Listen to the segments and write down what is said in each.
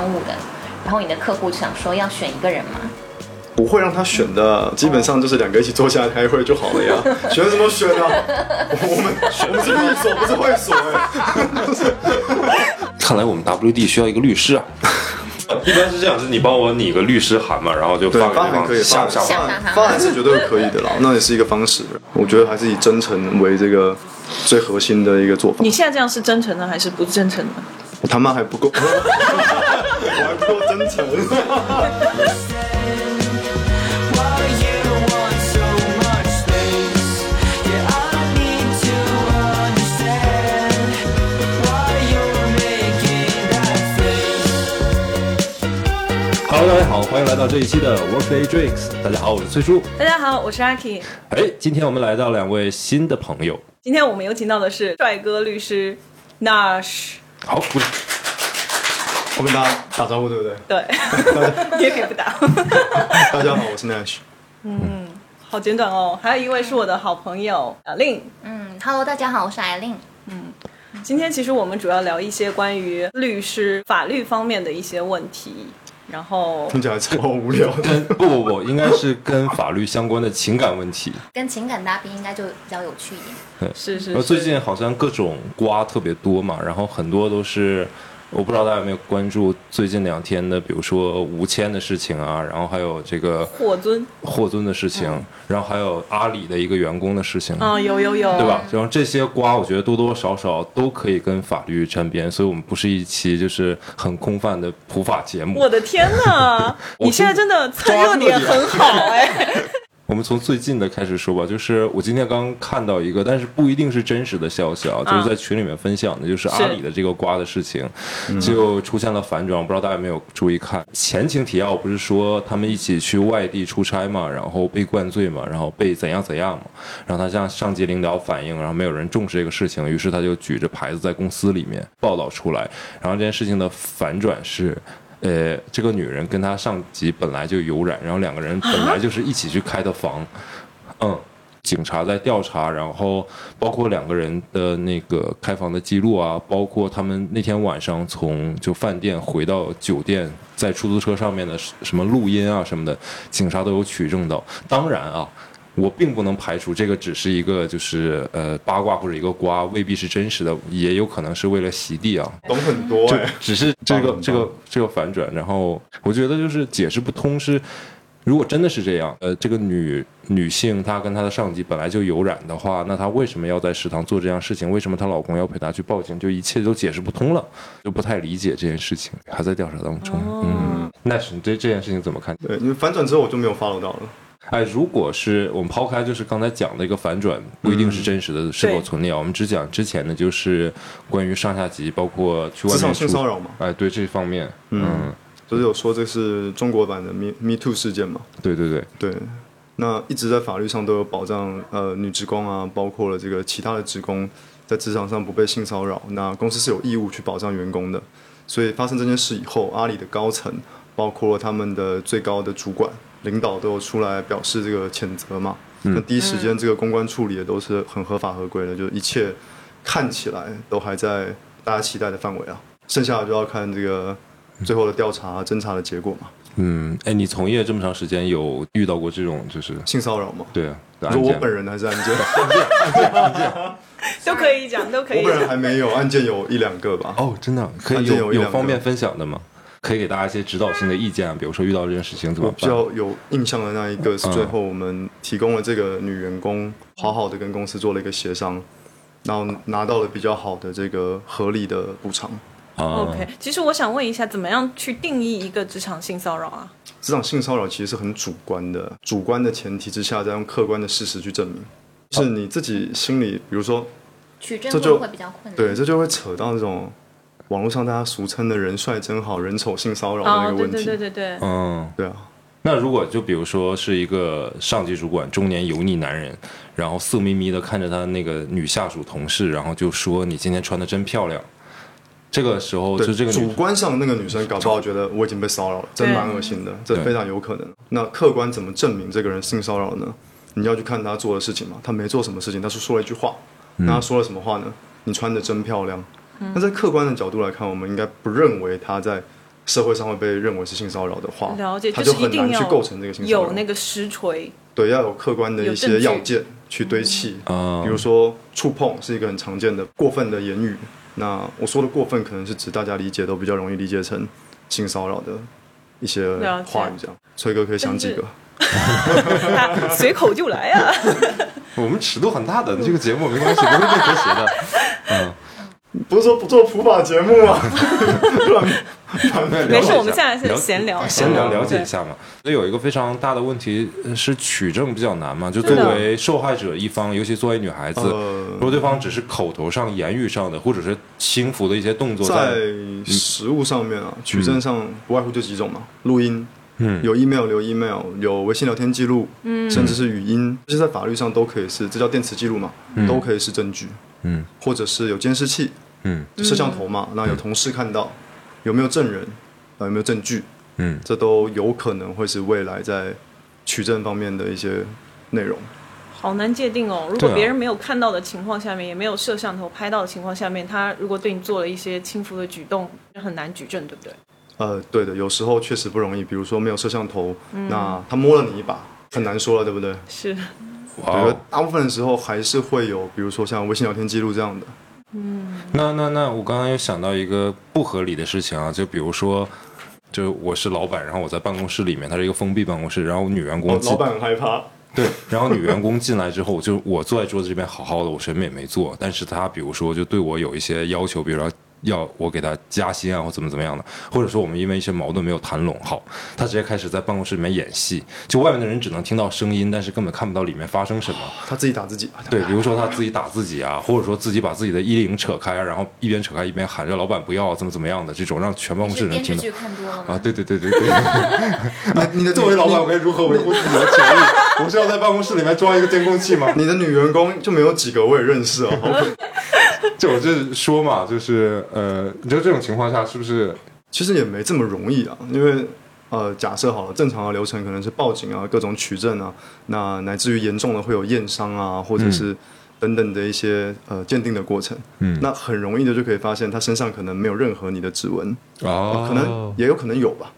商务的，然后你的客户想说要选一个人吗，不会让他选的，基本上就是两个一起坐下来开会就好了呀。选什么选啊？我们我们是律所，不是会所哎。看来我们 WD 需要一个律师啊。一般是这样，是你帮我拟个律师函嘛，然后就对发，给对方可以，下下发发函函发函是绝对可以的啦，那也是一个方式。我觉得还是以真诚为这个最核心的一个做法你。现在这样是真诚的还是不真诚的？我他妈还不够，我 玩过真诚。哈喽，大家好，欢迎来到这一期的 Workday Drinks。大家好，我是崔叔。大家好，我是阿 K。哎，今天我们来到两位新的朋友。今天我们有请到的是帅哥律师，Nash。好。我跟大家打招呼，对不对？对，你也可以不打。大家好，我是 Nash。好简短哦。还有一位是我的好朋友阿令。嗯，Hello，大家好，我是艾琳。今天其实我们主要聊一些关于律师法律方面的一些问题，然后 听起来超无聊的。跟不不不，应该是跟法律相关的情感问题。跟情感搭配应该就比较有趣一点。是是是最近好像各种瓜特别多嘛，然后很多都是，我不知道大家有没有关注最近两天的，比如说吴谦的事情啊，然后还有这个霍尊霍尊的事情，然后还有阿里的一个员工的事情。啊，有有有，对吧？然后这些瓜，我觉得多多少少都可以跟法律沾边，所以我们不是一期就是很空泛的普法节目。我的天呐，你现在真的蹭热点很好哎。我们从最近的开始说吧，就是我今天刚看到一个，但是不一定是真实的消息啊，就是在群里面分享的，就是阿里的这个瓜的事情，就出现了反转，我不知道大家有没有注意看。前情提要不是说他们一起去外地出差嘛，然后被灌醉嘛，然后被怎样怎样嘛，然后他向上级领导反映，然后没有人重视这个事情，于是他就举着牌子在公司里面报道出来，然后这件事情的反转是。呃，这个女人跟她上级本来就有染，然后两个人本来就是一起去开的房，嗯，警察在调查，然后包括两个人的那个开房的记录啊，包括他们那天晚上从就饭店回到酒店，在出租车上面的什么录音啊什么的，警察都有取证到。当然啊。我并不能排除这个只是一个就是呃八卦或者一个瓜，未必是真实的，也有可能是为了洗地啊。懂很多就哎、只是这个这个这个反转，然后我觉得就是解释不通是。如果真的是这样，呃，这个女女性她跟她的上级本来就有染的话，那她为什么要在食堂做这样事情？为什么她老公要陪她去报警？就一切都解释不通了，就不太理解这件事情，还在调查当中。嗯，那是你对这件事情怎么看？对，因为反转之后我就没有 follow 到了。哎，如果是我们抛开就是刚才讲的一个反转，不一定是真实的，是否存在？我们只讲之前的，就是关于上下级，包括去外面性骚扰嘛，哎，对这方面，嗯，就是有说这是中国版的 Me Me Too 事件嘛。对对对，对，那一直在法律上都有保障，呃，女职工啊，包括了这个其他的职工在职场上不被性骚扰，那公司是有义务去保障员工的。所以发生这件事以后，阿里的高层，包括他们的最高的主管、领导都有出来表示这个谴责嘛。那第一时间这个公关处理也都是很合法合规的，就一切看起来都还在大家期待的范围啊。剩下的就要看这个最后的调查、侦查的结果嘛。嗯，哎，你从业这么长时间，有遇到过这种就是性骚扰吗？对啊的你说案件吗？我本人还是案件？都可以讲，都可以我本人讲。还没有，案件有一两个吧。哦，真的可以案件有有一两个方便分享的吗？可以给大家一些指导性的意见啊，比如说遇到这件事情怎么办比办？较有印象的那一个是最后我们提供了这个女员工好好的跟公司做了一个协商，然后拿到了比较好的这个合理的补偿。啊 OK，其实我想问一下，怎么样去定义一个职场性骚扰啊？职场性骚扰其实是很主观的，主观的前提之下，再用客观的事实去证明。是你自己心里，比如说，取证这就会会比较困难。对，这就会扯到那种网络上大家俗称的人帅真好，人丑性骚扰的那个问题。对对对，嗯，对啊，那如果就比如说是一个上级主管，中年油腻男人，然后色眯眯的看着他那个女下属同事，然后就说你今天穿的真漂亮。这个时候，就这个主观上那个女生搞不好觉得我已经被骚扰了，真蛮恶心的，这非常有可能。那客观怎么证明这个人性骚扰呢？你要去看他做的事情嘛，他没做什么事情，他是说了一句话，嗯那他说了什么话呢？你穿的真漂亮。那在客观的角度来看，我们应该不认为他在社会上会被认为是性骚扰的话，了解，他就很难去一定要构成这个性骚扰。有那个实锤，对，要有客观的一些要件去堆砌，啊比如说触碰是一个很常见的过分的言语。那我说的过分，可能是指大家理解都比较容易理解成性骚扰的一些话语，这样。崔哥可以想几个？随口就来啊。我们尺度很大的，这个节目没关系，不会被和谐的。嗯，不是说不做普法节目吗？没事，我们现在是闲聊，闲聊了解一下嘛。所以有一个非常大的问题呃是取证比较难嘛，就作为受害者一方，尤其作为女孩子，呃如果对方只是口头上、言语上的，或者是轻浮的一些动作，在实物上面啊，取证上不外乎就几种嘛，录音。嗯。有 email 留 email，有微信聊天记录，嗯，甚至是语音，这些在法律上都可以是，这叫电磁记录嘛，都可以是证据，嗯。或者是有监视器，嗯摄像头嘛，那有同事看到，有没有证人，啊，有没有证据，嗯这都有可能会是未来在取证方面的一些内容。好难界定哦。如果别人没有看到的情况下面，也没有摄像头拍到的情况下面，他如果对你做了一些轻浮的举动，很难举证，对不对？呃，对的，有时候确实不容易，比如说没有摄像头，那他摸了你一把，很难说了，对不对？是，我觉得哦，大部分的时候还是会有，比如说像微信聊天记录这样的。那那那我刚刚又想到一个不合理的事情啊，就比如说。就我是老板，然后我在办公室里面，它是一个封闭办公室，然后女员工老板很害怕，对，然后女员工进来之后，就我坐在桌子这边好好的，我什么也没做，但是她比如说就对我有一些要求，比如说要我给他加薪啊，或怎么怎么样的，或者说我们因为一些矛盾没有谈拢好，他直接开始在办公室里面演戏，就外面的人只能听到声音，但是根本看不到里面发生什么。他自己打自己。对，比如说他自己打自己啊，或者说自己把自己的衣领扯开，然后一边扯开一边喊着老板不要怎么怎么样的这种，让全办公室人听到电视剧看多了啊，对？对对对对 对。你的作为老板，我该如何维护自己的权益？我是要在办公室里面装一个监控器吗？你的女员工就没有几个我也认识哦。就我这说嘛，就是呃，你觉得这种情况下是不是？其实也没这么容易啊，因为呃，假设好了，正常的流程可能是报警啊，各种取证啊，那乃至于严重的会有验伤啊，或者是等等的一些呃鉴定的过程。嗯那很容易的就可以发现他身上可能没有任何你的指纹，哦可能也有可能有吧。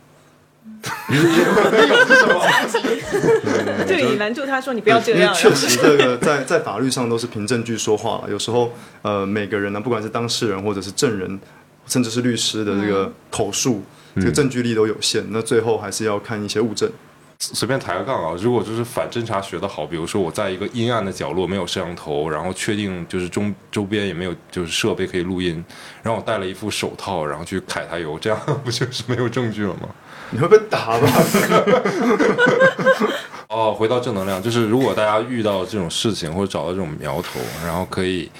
对你拦住他说你不要这样，确实这个在 在法律上都是凭证据说话了。有时候呃，每个人呢，不管是当事人或者是证人，甚至是律师的这个口述，这个证据力都有限。那最后还是要看一些物证。随便抬个杠啊！如果就是反侦查学的好，比如说我在一个阴暗的角落没有摄像头，然后确定就是中周边也没有就是设备可以录音，然后我戴了一副手套，然后去揩他油，这样 不就是没有证据了吗？你会被打吧？哦，回到正能量，就是如果大家遇到这种事情或者找到这种苗头，然后可以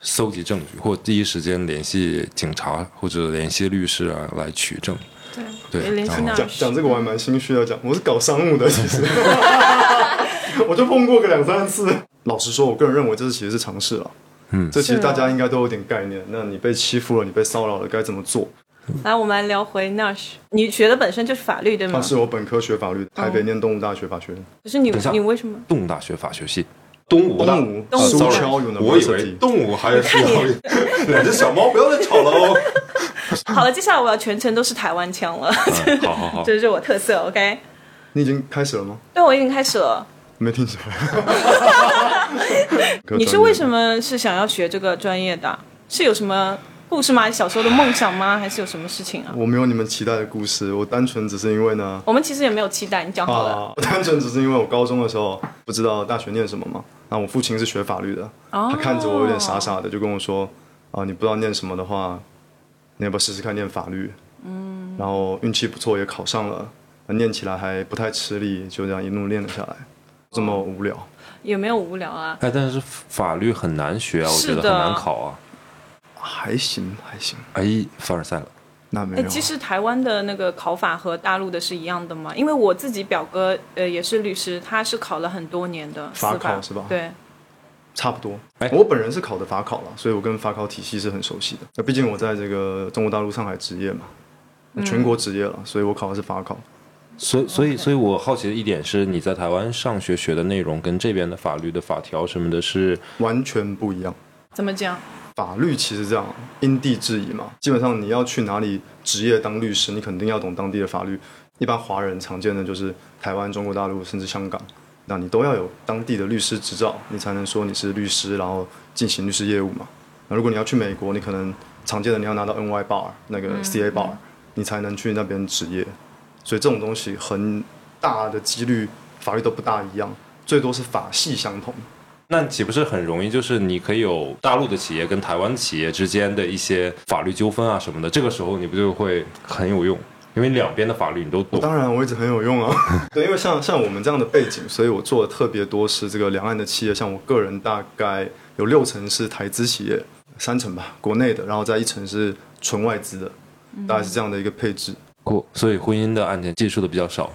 搜集证据，或第一时间联系警察或者联系律师啊来取证。对，对讲讲这个我还蛮心虚的，讲我是搞商务的，其实 我就碰过个两三次。老实说，我个人认为这是其实是常识了。嗯这其实大家应该都有点概念。那你被欺负了，你被骚扰了，该怎么做？来，我们来聊回 Nash，你学的本身就是法律对吗他？是我本科学法律，台北念动物大学法学院。可是你你为什么？动物大学法学系，东吴大东吴啊苏 sorry，敲我以为东吴还是 两只小猫，不要再吵了哦。好了，接下来我要全程都是台湾腔了，嗯好好好，这是我特色。OK，你已经开始了吗？对我已经开始了。没听出来。你是为什？么是想要学这个专业的啊？是有什么故事吗？小时候的梦想吗？还是有什么事情啊？我没有你们期待的故事，我单纯只是因为呢。我们其实也没有期待，你讲好了。啊，单纯只是因为我高中的时候不知道大学念什么嘛，那我父亲是学法律的，哦他看着我有点傻傻的，就跟我说啊，你不知道念什么的话，你要不要试试看念法律？嗯，然后运气不错也考上了，念起来还不太吃力，就这样一路念了下来，这么无聊。也没有无聊啊。哎，但是法律很难学啊，我觉得很难考啊。还行还行，哎，凡尔赛了。哎，那没有。其实台湾的那个考法和大陆的是一样的吗？因为我自己表哥呃也是律师，他是考了很多年的法考是吧对，差不多哎。我本人是考的法考了，所以我跟法考体系是很熟悉的。那毕竟我在这个中国大陆上海职业嘛，全国职业了，所以我考的是法考。所以，所以，所以我好奇的一点是，你在台湾上学学的内容跟这边的法律的法条什么的是，完全不一样。怎么讲？法律其实这样因地制宜嘛，基本上你要去哪里职业当律师，你肯定要懂当地的法律。一般华人常见的就是台湾、中国大陆甚至香港，那你都要有当地的律师执照，你才能说你是律师，然后进行律师业务嘛。那如果你要去美国，你可能常见的你要拿到 NY bar 那个 CA bar，、你才能去那边执业。所以这种东西很大的几率法律都不大一样，最多是法系相同。那岂不是很容易？就是你可以有大陆的企业跟台湾企业之间的一些法律纠纷啊什么的，这个时候你不就会很有用？因为两边的法律你都懂。当然，我一直很有用啊。对，因为像像我们这样的背景，所以我做的特别多是这个两岸的企业。像我个人大概有六成是台资企业，三成吧国内的，然后再一成是纯外资的，大概是这样的一个配置。过，所以婚姻的案件接触的比较少。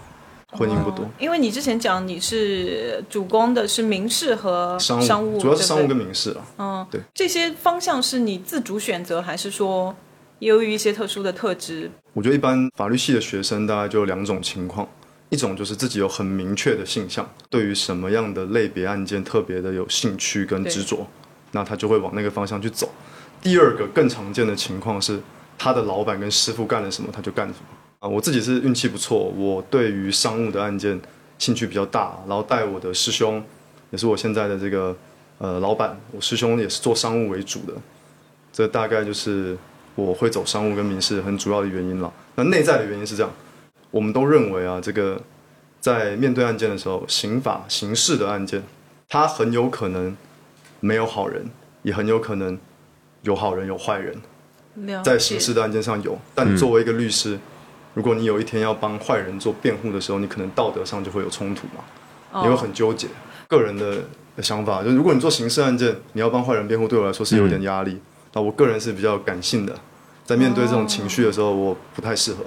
婚姻不多，因为你之前讲你是主攻的是民事和商务商务，主要是商务跟民事啊。嗯，对，这些方向是你自主选择，还是说由于一些特殊的特质？我觉得一般法律系的学生大概就有两种情况，一种就是自己有很明确的性向，对于什么样的类别案件特别的有兴趣跟执着，那他就会往那个方向去走。第二个更常见的情况是，他的老板跟师傅干了什么，他就干什么。啊，我自己是运气不错，我对于商务的案件兴趣比较大，然后带我的师兄，也是我现在的这个呃老板，我师兄也是做商务为主的，这大概就是我会走商务跟民事很主要的原因了。那内在的原因是这样，我们都认为啊，这个在面对案件的时候，刑法刑事的案件，它很有可能没有好人，也很有可能有好人有坏人。在刑事的案件上有，但你作为一个律师，如果你有一天要帮坏人做辩护的时候，你可能道德上就会有冲突嘛，哦你会很纠结。个人的的想法就是，如果你做刑事案件，你要帮坏人辩护，对我来说是有点压力。那、我个人是比较感性的，在面对这种情绪的时候，我不太适合，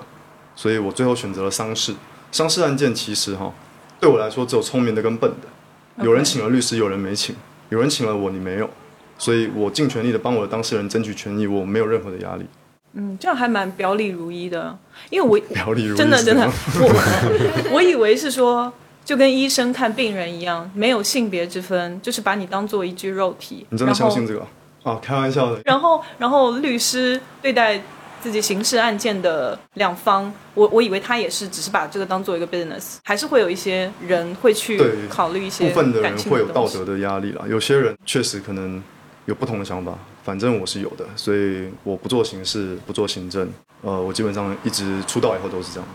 所以我最后选择了商事。商事案件其实哈，对我来说只有聪明的跟笨的，有人请了律师，有人没请，有人请了我，你没有。所以我尽全力的帮我的当事人争取权益，我没有任何的压力。嗯，这样还蛮表里如一的，因为我 表里如一真的真的，我我以为是说，就跟医生看病人一样，没有性别之分，就是把你当做一具肉体。你真的相信这个？啊，开玩笑的。然后，然后律师对待自己刑事案件的两方，我我以为他也是只是把这个当做一个 business，还是会有一些人会去考虑一些部分的感人会有道德的压力啦，有些人确实可能有不同的想法，反正我是有的，所以我不做刑事，不做行政，呃，我基本上一直出道以后都是这样。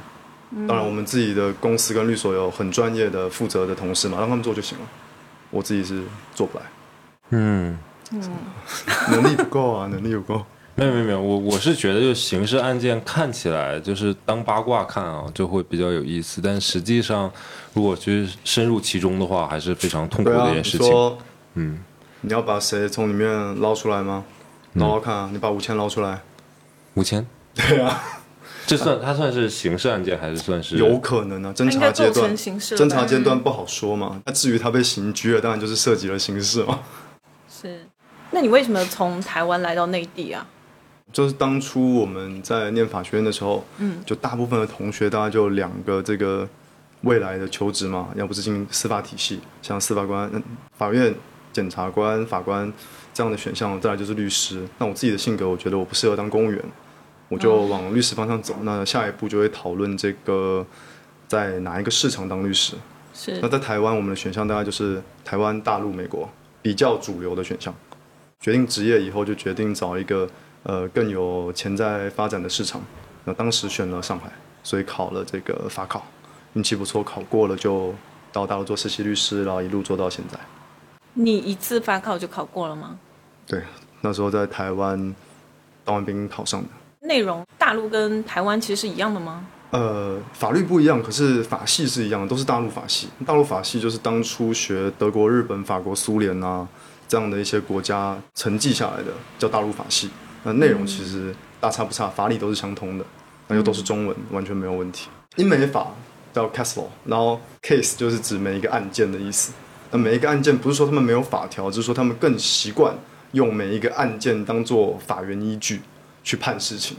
嗯当然，我们自己的公司跟律所有很专业的负责的同事嘛，让他们做就行了。我自己是做不来，嗯，能力不够啊，能力不够。没有没有没有，我我是觉得就刑事案件看起来就是当八卦看啊，就会比较有意思，但实际上如果去深入其中的话，还是非常痛苦的一件事情。说嗯，你要把谁从里面捞出来吗？捞捞看啊，你把五千捞出来。五千，对啊，这算他算是刑事案件还是算是有可能啊，侦查阶段侦查阶段不好说嘛。那至于他被刑拘了，当然就是涉及了刑事嘛。是。那你为什么从台湾来到内地啊？就是当初我们在念法学院的时候，嗯，就大部分的同学大概就两个这个未来的求职嘛，要不是进司法体系，像司法官、嗯法院、检察官、法官这样的选项，再来就是律师。那我自己的性格，我觉得我不适合当公务员，我就往律师方向走。那下一步就会讨论这个在哪一个市场当律师。是那在台湾，我们的选项大概就是台湾、大陆、美国比较主流的选项。决定职业以后，就决定找一个呃更有潜在发展的市场。那当时选了上海，所以考了这个法考，运气不错，考过了就到大陆做实习律师，然后一路做到现在。你一次法考就考过了吗？对，那时候在台湾当完兵考上的。内容大陆跟台湾其实是一样的吗？呃，法律不一样，可是法系是一样的，都是大陆法系。大陆法系就是当初学德国、日本、法国、苏联啊这样的一些国家承继下来的，叫大陆法系。那内容其实大差不差，法理都是相通的，那又都是中文，完全没有问题。英美法叫 case law，然后 case 就是指每一个案件的意思。那每一个案件不是说他们没有法条，只是说他们更习惯用每一个案件当做法源依据去判事情。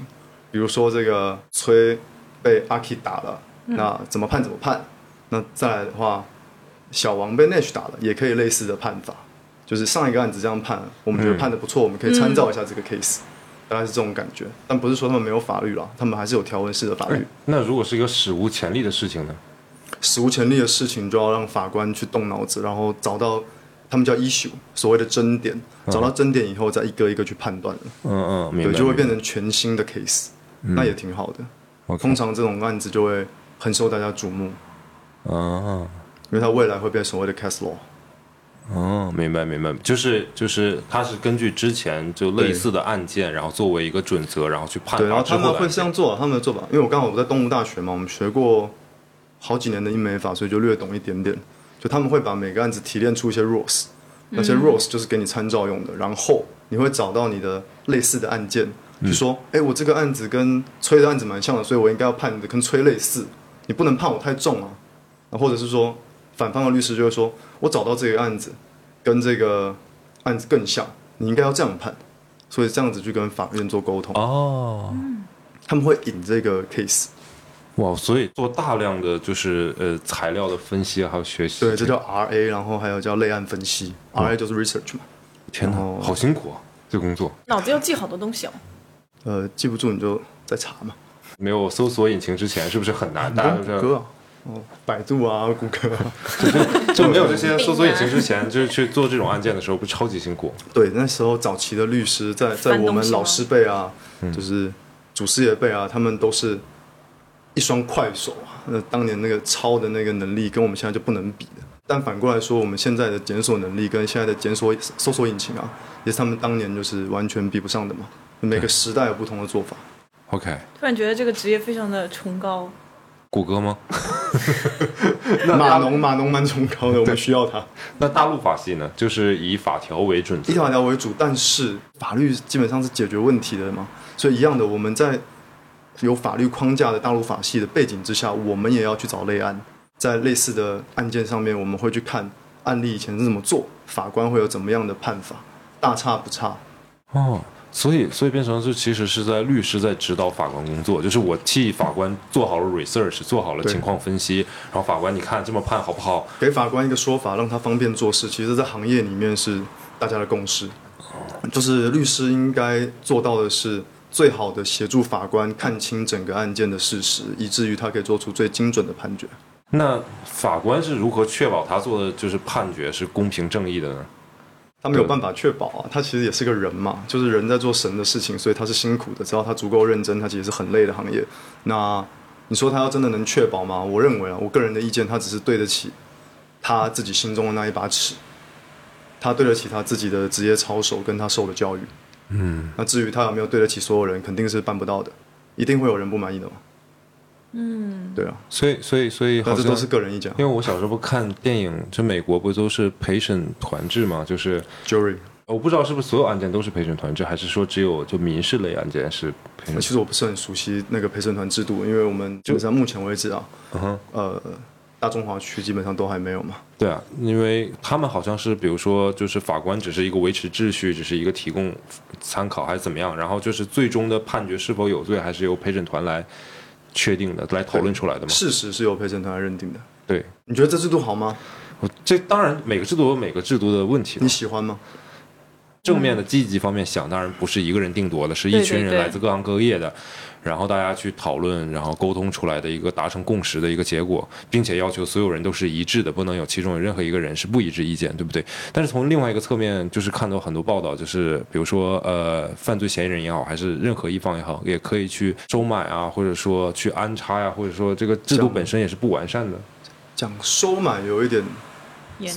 比如说这个崔被阿 K 打了，那怎么判怎么判。那再来的话，小王被 Nash 打了，也可以类似的判法。就是上一个案子这样判，我们觉得判的不错，我们可以参照一下这个 case，、大概是这种感觉。但不是说他们没有法律了，他们还是有条文式的法律。那如果是一个史无前例的事情呢？史无前例的事情，就要让法官去动脑子，然后找到他们叫 issue 所谓的争点，找到争点以后，再一个一个去判断，嗯嗯，对，就会变成全新的 case，、那也挺好的。通常这种案子就会很受大家瞩目，啊。因为它未来会变所谓的 case law。哦，明白明白，就是就是，它是根据之前就类似的案件，然后作为一个准则，然后去判对，然后他们会。这样做，他们的做法，因为我刚好我在东吴大学嘛，我们学过好几年的英美法，所以就略懂一点点。就他们会把每个案子提炼出一些 rules，那些 rules 就是给你参照用的，然后你会找到你的类似的案件，就说，哎、我这个案子跟崔的案子蛮像的，所以我应该要判的跟崔类似，你不能判我太重啊。啊或者是说，反方的律师就会说，我找到这个案子跟这个案子更像，你应该要这样判，所以这样子去跟法院做沟通。哦，他们会引这个 case，哇，所以做大量的就是呃材料的分析还有学习。对，这叫 RA，然后还有叫类案分析，RA 就是 research 嘛，天哪哦，好辛苦啊，这工作。脑子要记好多东西哦。呃，记不住你就再查嘛，没有搜索引擎之前是不是很难？大家都知道谷歌啊，哦，百度啊，谷歌啊，就没有这些搜索引擎之前，就是去做这种案件的时候，不是超级辛苦？对，那时候早期的律师在在我们老师辈啊，就是祖师爷辈啊，他们都是一双快手啊，那当年那个抄的那个能力跟我们现在就不能比的。但反过来说，我们现在的检索能力跟现在的检索搜索引擎啊，也是他们当年就是完全比不上的嘛。每个时代有不同的做法。OK，突然觉得这个职业非常的崇高。谷歌吗？码农码农蛮崇高的，我们需要它。那大陆法系呢？就是以法条为准则以。法条为主，但是法律基本上是解决问题的嘛，所以一样的，我们在有法律框架的大陆法系的背景之下，我们也要去找类案，在类似的案件上面，我们会去看案例以前是怎么做，法官会有怎么样的判法，大差不差。哦，所以所以变成是其实是在律师在指导法官工作，就是我替法官做好了 research，做好了情况分析，然后法官你看这么判好不好？给法官一个说法，让他方便做事。其实，在行业里面是大家的共识，就是律师应该做到的是最好的协助法官看清整个案件的事实，以至于他可以做出最精准的判决。那法官是如何确保他做的就是判决是公平正义的呢？他没有办法确保啊，他其实也是个人嘛，就是人在做神的事情，所以他是辛苦的。只要他足够认真，他其实是很累的行业。那你说他要真的能确保吗？我认为啊，我个人的意见，他只是对得起他自己心中的那一把尺，他对得起他自己的职业操守跟他受的教育。嗯，那至于他有没有对得起所有人，肯定是办不到的，一定会有人不满意的嘛。嗯，对啊，所以所以所以好像但这都是个人意见啊。因为我小时候不看电影，这美国不都是陪审团制嘛？就是 Jury，我不知道是不是所有案件都是陪审团制，还是说只有就民事类案件是陪审其实我不是很熟悉那个陪审团制度，因为我们基本上目前为止啊，嗯哼呃，大中华区基本上都还没有嘛。对啊，因为他们好像是，比如说，就是法官只是一个维持秩序，只是一个提供参考，还是怎么样？然后就是最终的判决是否有罪，还是由陪审团来确定的，来讨论出来的嘛？事实是由陪审团来认定的。对，你觉得这制度好吗？我这当然每个制度有每个制度的问题嘛你。喜欢吗？正面的积极方面想，当然不是一个人定夺的，是一群人来自各行各业的，然后大家去讨论，然后沟通出来的一个达成共识的一个结果，并且要求所有人都是一致的，不能有其中有任何一个人是不一致意见，对不对？但是从另外一个侧面，就是看到很多报道，就是比如说呃，犯罪嫌疑人也好，还是任何一方也好，也可以去收买啊，或者说去安插呀、或者说这个制度本身也是不完善的。讲收买有一点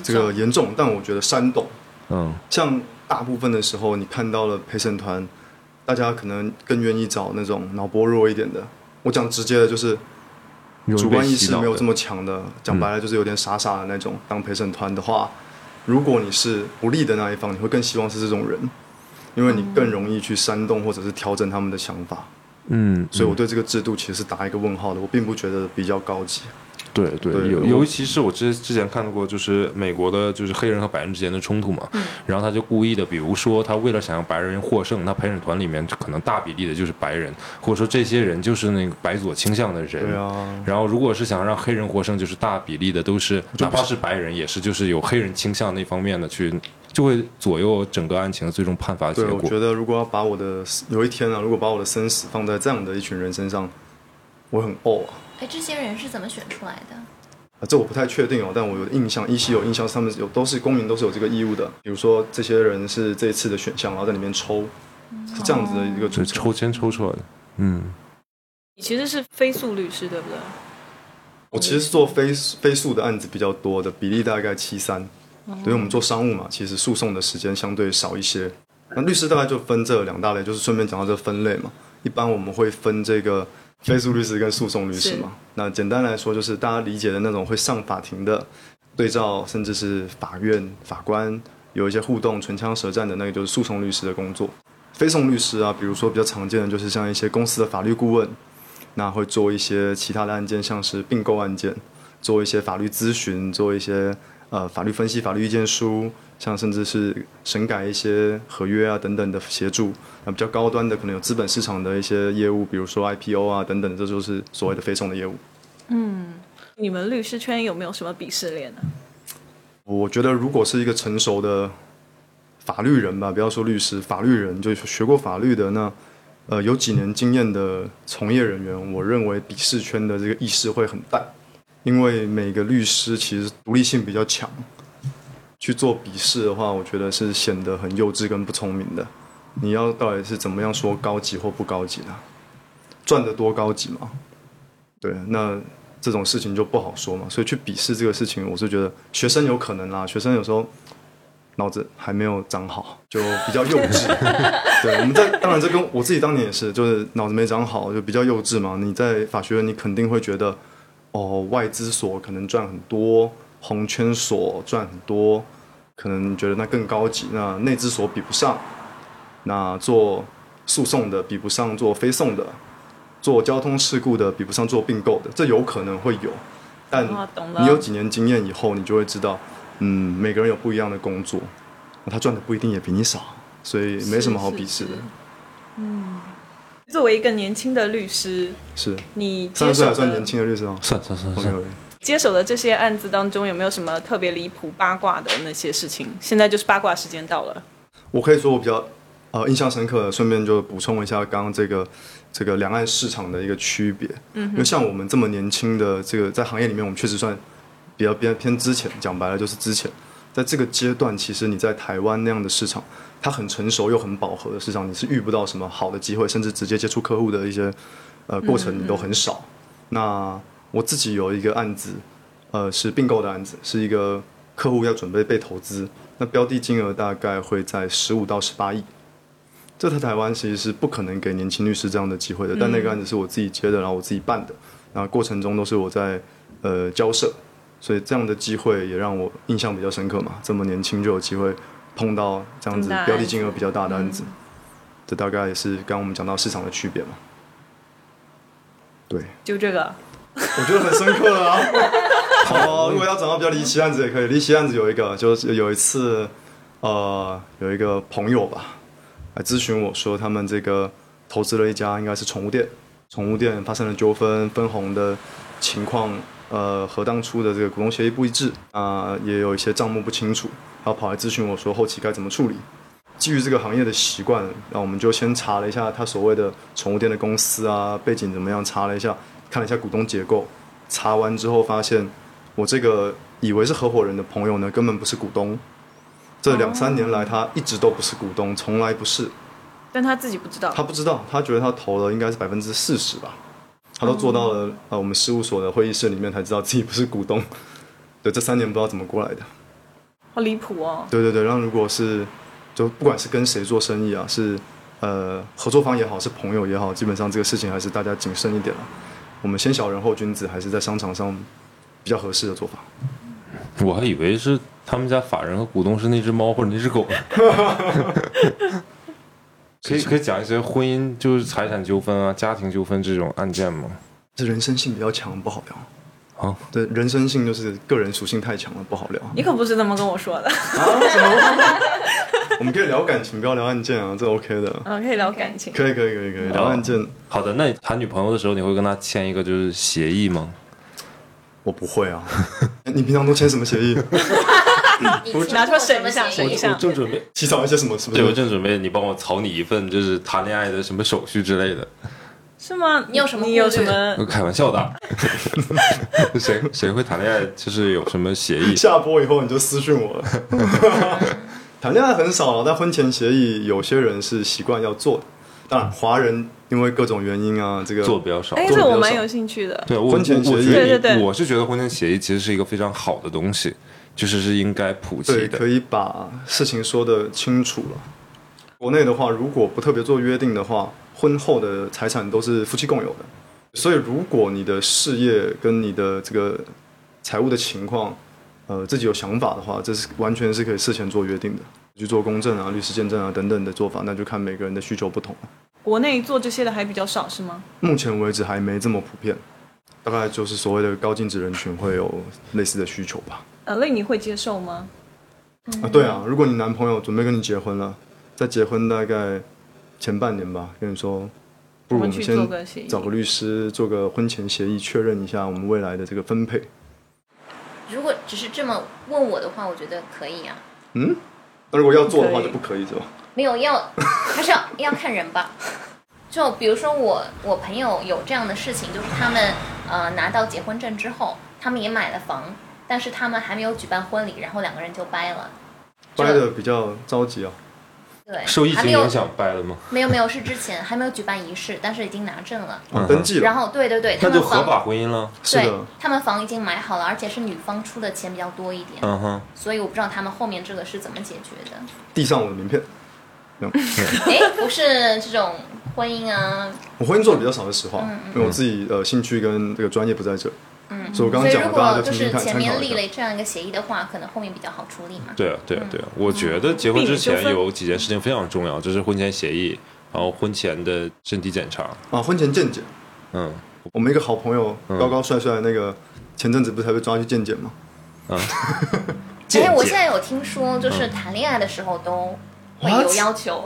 这个。严重，但我觉得煽动。嗯，像大部分的时候，你看到了陪审团，大家可能更愿意找那种脑波弱一点的。我讲直接的，就是主观意识没有这么么强的，讲白了就是有点傻傻的那种。当陪审团的话，如果你是不利的那一方，你会更希望是这种人，因为你更容易去煽动或者是调整他们的想法。嗯，所以我对这个制度其实是打一个问号的，我并不觉得比较高级。对对，尤尤其是我之之前看到过，就是美国的，就是黑人和白人之间的冲突嘛，然后他就故意的，比如说他为了想让白人获胜，那陪审团里面就可能大比例的就是白人，或者说这些人就是那个白左倾向的人，对啊，然后如果是想让黑人获胜，就是大比例的都是哪怕是白人，也是就是有黑人倾向那方面的去就会左右整个案情的最终判罚结对，我果。觉得如果要把我的有一天啊，如果把我的生死放在这样的一群人身上，我很怄啊。哎，这些人是怎么选出来的？啊，这我不太确定哦，但我有印象，依稀有印象，他们有都是公民，都是有这个义务的。比如说，这些人是这一次的选项，然后在里面抽，是这样子的一个组成。就抽签抽出来的，嗯，你其实是非诉律师，对不对？我其实是做非非诉的案子比较多的，比例大概七三。因为我们做商务嘛，其实诉讼的时间相对少一些。那律师大概就分这两大类，就是顺便讲到这分类嘛。一般我们会分这个非诉律师跟诉讼律师嘛。那简单来说，就是大家理解的那种会上法庭的对照，甚至是法院法官有一些互动、唇枪舌战的那个，就是诉讼律师的工作。非讼律师啊，比如说比较常见的就是像一些公司的法律顾问，那会做一些其他的案件，像是并购案件，做一些法律咨询，做一些呃法律分析、法律意见书，像甚至是审改一些合约啊等等的协助。那比较高端的可能有资本市场的一些业务，比如说 IPO 啊等等，这就是所谓的非送的业务。嗯你们律师圈有没有什么鄙视链呢？我觉得如果是一个成熟的法律人吧，不要说律师，法律人就是学过法律的，那呃有几年经验的从业人员，我认为鄙视圈的这个意识会很淡，因为每个律师其实独立性比较强，去做鄙视的话，我觉得是显得很幼稚跟不聪明的。你要到底是怎么样说高级或不高级呢？赚得多高级嘛？对，那这种事情就不好说嘛。所以去鄙视这个事情，我是觉得学生有可能啦，学生有时候脑子还没有长好，就比较幼稚。对，我们在当然这跟我自己当年也是，就是脑子没长好，就比较幼稚嘛。你在法学院，你肯定会觉得，哦，外资所可能赚很多，红圈所赚很多，可能觉得那更高级，那内资所比不上，那做诉讼的比不上做非讼的，做交通事故的比不上做并购的，这有可能会有，但你有几年经验以后，你就会知道，嗯，每个人有不一样的工作，那他赚的不一定也比你少，所以没什么好鄙视的。嗯作为一个年轻的律师，是。你三接手十岁还算年的轻的律师哦。算算算算接手的这些案子当中，有没有什么特别离谱、八卦的那些事情？现在就是八卦时间到了。我可以说我比较呃印象深刻的，顺便就补充一下刚刚这个这个两岸市场的一个区别。嗯，因为像我们这么年轻的这个在行业里面，我们确实算比较偏偏之前，讲白了就是之前。在这个阶段，其实你在台湾那样的市场，它很成熟又很饱和的市场，你是遇不到什么好的机会，甚至直接接触客户的一些呃过程，你都很少。那我自己有一个案子，呃，是并购的案子，是一个客户要准备被投资，那标的金额大概会在十五到十八亿。这在台湾其实是不可能给年轻律师这样的机会的，但那个案子是我自己接的，然后我自己办的，然后过程中都是我在呃交涉，所以这样的机会也让我印象比较深刻嘛。这么年轻就有机会碰到这样子标的金额比较大的案子，这大概也是刚刚我们讲到市场的区别嘛。对，就这个，我觉得很深刻了啊。好，如果要讲到比较离奇案子也可以。离奇案子有一个，就是有一次，呃，有一个朋友吧，来咨询我说，他们这个投资了一家应该是宠物店，宠物店发生了纠纷，分红的情况，呃，和当初的这个股东协议不一致啊、也有一些账目不清楚，然后跑来咨询我说后期该怎么处理。基于这个行业的习惯，那我们就先查了一下他所谓的宠物店的公司啊，背景怎么样，查了一下，看了一下股东结构。查完之后发现，我这个以为是合伙人的朋友呢，根本不是股东。这两三年来，他一直都不是股东，从来不是。但他自己不知道。他不知道，他觉得他投了应该是百分之四十吧，他都做到了呃我们事务所的会议室里面才知道自己不是股东。对，这三年不知道怎么过来的。好离谱哦！对对对，然后如果是就不管是跟谁做生意啊，是呃合作方也好，是朋友也好，基本上这个事情还是大家谨慎一点了。我们先小人后君子，还是在商场上比较合适的做法。我还以为是他们家法人和股东是那只猫或者那只狗呢。可以可以讲一些婚姻就是财产纠纷啊、家庭纠纷这种案件吗？这人生性比较强，不好聊。好，对，人生性就是个人属性太强了，不好聊。你可不是这么跟我说的。啊？什么？我们可以聊感情，不要聊案件啊，这 OK 的。嗯，可以聊感情。可以可以可以可以聊案件，好的，那你谈女朋友的时候，你会跟她签一个就是协议吗？我不会啊。你平常都签什么协议？你我拿出来审一下什么协议审一下我正准备，起草一些什么？是不对我是？正准备你帮我草拟一份就是谈恋爱的什么手续之类的。是吗？你有什么你有什么我开玩笑的，谁谁会谈恋爱？就是有什么协议？下播以后你就私信我了。谈恋爱很少了，但婚前协议有些人是习惯要做的。当然，华人因为各种原因啊，这个做的比较少。哎，这我蛮有兴趣的。对，我婚前协议我觉得对对对我是觉得婚前协议其实是一个非常好的东西，就是是应该普及对，的可。以把事情说的清楚了。国内的话，如果不特别做约定的话，婚后的财产都是夫妻共有的。所以，如果你的事业跟你的这个财务的情况，呃，自己有想法的话，这是完全是可以事前做约定的，去做公证啊、律师见证啊等等的做法，那就看每个人的需求不同了。国内做这些的还比较少，是吗？目前为止还没这么普遍，大概就是所谓的高净值人群会有类似的需求吧。呃，那你会接受吗？啊，对啊，如果你男朋友准备跟你结婚了，在结婚大概前半年吧，跟你说，不如我们先找个律师做个婚前协议，确认一下我们未来的这个分配。如果只是这么问我的话，我觉得可以啊。嗯，那如果要做的话就不可以是吧？没有要，还是要要看人吧。就比如说我我朋友有这样的事情，就是他们呃拿到结婚证之后，他们也买了房，但是他们还没有举办婚礼，然后两个人就掰了。掰的比较着急啊。对，受疫情影响掰了吗？没有没有是之前还没有举办仪式，但是已经拿证了。啊登记了然，后对对对，他那就合法婚姻了。对是的，他们房已经买好了，而且是女方出的钱比较多一点，嗯哼，所以我不知道他们后面这个是怎么解决的。递上我的名片。哎，不是这种婚姻啊，我婚姻做的比较少的实话，嗯因为我自己呃兴趣跟这个专业不在这，嗯，所以我刚刚讲的大家果就是前面。立了这样一个协议的话，可能后面比较好处理嘛。对啊，对啊，对啊。我觉得结婚之前有几件事情非常重要，就是婚前协议，然后婚前的身体检查。啊，婚前健检，嗯我们一个好朋友嗯高高帅帅那个，前阵子不是才被抓去健检吗？嗯。哎，我现在有听说，就是谈恋爱的时候都会有要求，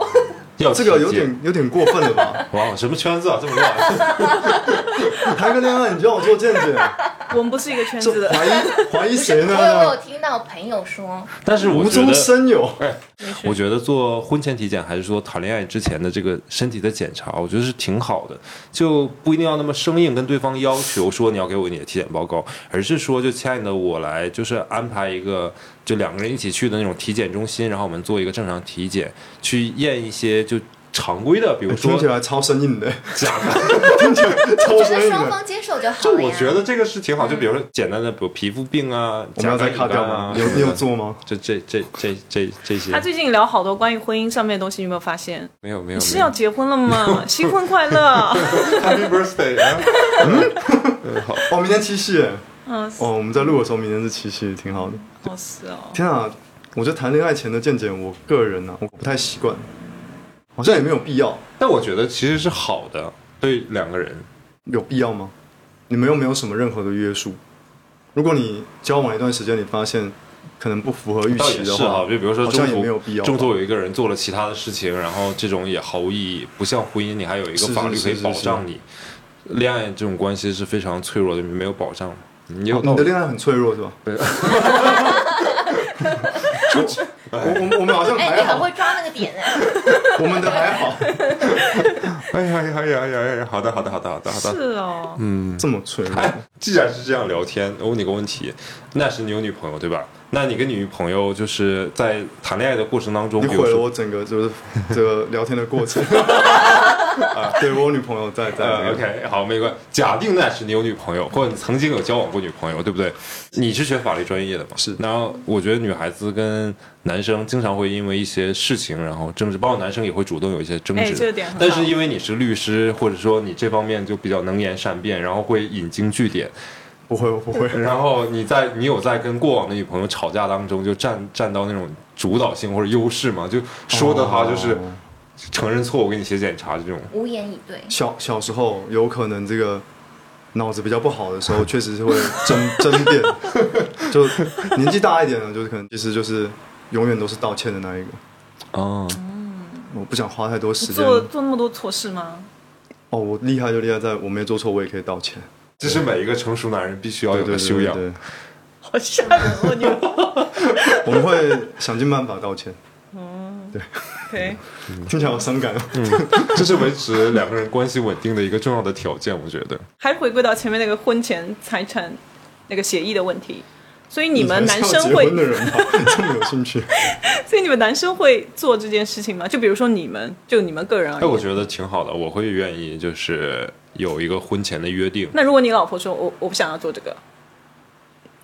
要这个有点有点过分了吧？哇，什么圈子啊，这么乱？谈个恋爱你就让我做健检，我们不是一个圈子的。怀疑怀疑谁呢？我有听到朋友说，但是我无中，生有。我觉得做婚前体检还是说谈恋爱之前的这个身体的检查，我觉得是挺好的，就不一定要那么生硬跟对方要求说你要给我你的体检报告，而是说就亲爱的我来就是安排一个就两个人一起去的那种体检中心，然后我们做一个正常体检，去验一些就常规的，比如说听起来超生硬的，假的。听起来超的。双方接受就好就了呀。我觉得这个是挺好，就比如说简单的，比如皮肤病啊，我们要再甲卡掉肝乙肝啊吗？，你有你有做吗？就这这这这这些他最近聊好多关于婚姻上面的东西，你有没有发现？没有没有你是要结婚了吗？新婚快乐！Happy birthday 啊！嗯，好，哦，明天七夕耶！嗯，哦，我们在录的时候，明天是七夕，挺好的。哦是哦，天啊，我觉得谈恋爱前的健检，我个人呢、啊，我不太习惯，好像也没有必要。但我觉得其实是好的，对两个人。有必要吗？你们又没有什么任何的约束。如果你交往一段时间，你发现可能不符合预期的话，就比如说中好像也没有必要中途有一个人做了其他的事情，然后这种也毫无意义，不像婚姻，你还有一个法律可以保障你。恋爱这种关系是非常脆弱的，没有保障。你有。你的恋爱很脆弱是吧？对我我我们好像哎，还好，你很会抓那个点哎。我们的还好，哎呀呀呀哎呀哎呀！好的好的好的好的好的。是哦，嗯，这么脆弱。哎，既然是这样聊天，我问你个问题，那时你有女朋友对吧？那你跟你女朋友就是在谈恋爱的过程当中，你毁了比如说我整个就是这个聊天的过程。啊，对我有女朋友在在呃，OK，好，没关系。假定那是你有女朋友，或者你曾经有交往过女朋友，对不对？你是学法律专业的嘛？是然后我觉得女孩子跟男生经常会因为一些事情，然后争执，包括男生也会主动有一些争哎执。这个点很好但是因为你是律师，或者说你这方面就比较能言善辩，然后会引经据典，不会，我不会。然后你在你有在跟过往的女朋友吵架当中，就占占到那种主导性或者优势嘛？就说的话就是哦承认错误，给你写检查这种。无言以对。小小时候有可能这个脑子比较不好的时候，确实是会争争辩。就年纪大一点了，就是可能其实就是永远都是道歉的那一个。哦，我不想花太多时间。做做那么多错事吗？哦，我厉害就厉害在我没做错，我也可以道歉。这是每一个成熟男人必须要有的修养。对对对好吓人哦，你们 我们会想尽办法道歉。OK，听起来好伤感嗯。这是维持两个人关系稳定的一个重要的条件，我觉得。还回归到前面那个婚前财产那个协议的问题。所以你们男生会婚的人吧，这么有兴趣？所以你们男生会做这件事情吗？就比如说你们，就你们个人而哎，我。觉得挺好的，我会愿意就是有一个婚前的约定。那如果你老婆说我我不想要做这个，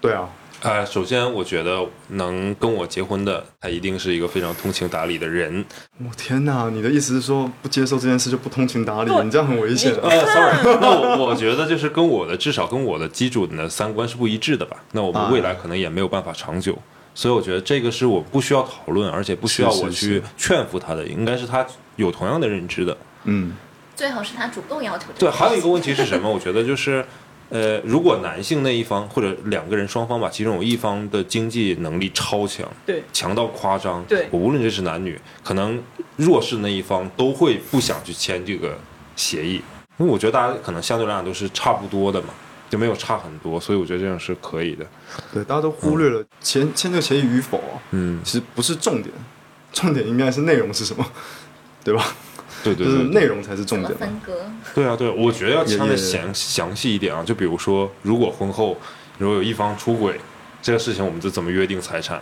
对啊，呃，首先我觉得能跟我结婚的，他一定是一个非常通情达理的人。我、天哪！你的意思是说不接受这件事就不通情达理？对你这样很危险、啊。呃，sorry，那我我觉得就是跟我的至少跟我的基准的三观是不一致的吧。那我们未来可能也没有办法长久，所以我觉得这个是我不需要讨论，而且不需要我去劝服他的，应该是他有同样的认知的。嗯，最好是他主动要求这对。还有一个问题是什么？我觉得就是，呃，如果男性那一方或者两个人双方吧，其中有一方的经济能力超强，对。强到夸张，对。我无论这是男女，可能弱势那一方都会不想去签这个协议，因为我觉得大家可能相对来讲都是差不多的嘛，就没有差很多，所以我觉得这样是可以的。对，大家都忽略了签签这个协议与否啊，嗯，其实不是重点，重点应该是内容是什么，对吧？对对就是对内容才是重点嘛。分割？对啊，对啊，我觉得要也讲的详详细一点啊，就比如说，如果婚后如果有一方出轨，这个事情我们就怎么约定财产？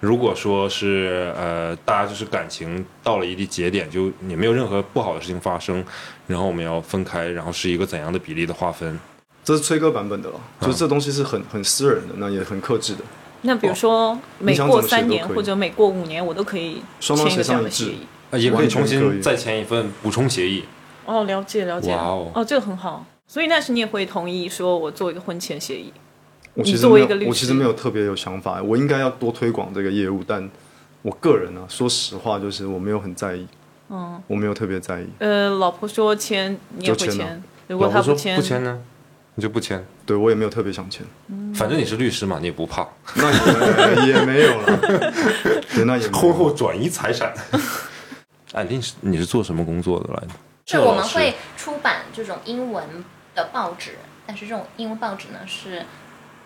如果说是呃，大家就是感情到了一定节点，就也没有任何不好的事情发生，然后我们要分开，然后是一个怎样的比例的划分？这是崔哥版本的了，嗯就是这东西是很很私人的，那也很克制的，那比如说每过三年或者每过五年，我都可以双方签一个这样协商一致的协议。啊，也可以重新再签一份补充协议。哦，了解了解。哇哦这个很好。所以那时你也会同意说我做一个婚前协议？你我其实没有，作为一个律师我其实没有特别有想法，我应该要多推广这个业务，但我个人啊，说实话，就是我没有很在意，嗯，我没有特别在意。呃，老婆说签，你也会就签。如果他说签，不签呢，你就不签，对我也没有特别想签，反正你是律师嘛，你也不怕。那也也没有了。对，那也婚后转移财产。哎，你是你是做什么工作的来着？是我们会出版这种英文的报纸，但是这种英文报纸呢是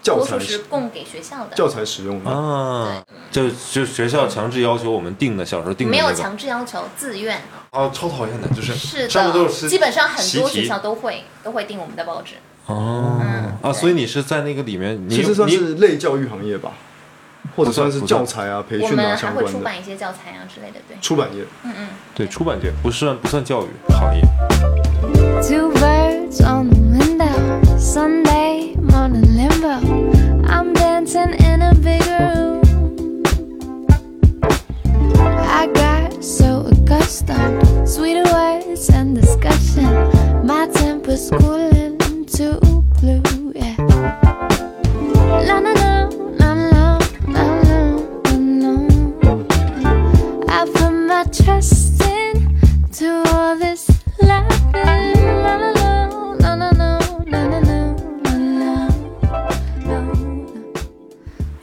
教材多数是供给学校的，教材使用的，啊，就就学校强制要求我们定的，小时候定的那个，没有强制要求，自愿啊，超讨厌的，就是是上面都的，是基本上很多学校都会都会订我们的报纸。哦啊，对。所以你是在那个里面，你其实算你是类教育行业吧，或者算是教材啊、培训啊我们还相关的会出版一些教材啊之类的，对，出版业。嗯嗯。对出版界不算不算教育行业，Two birds on the window. Sunday morning limbo. I'm dancing in a big room. I got so accustomed. Sweeter words and discussion. My temper's cooling to blue. Yeah. La la la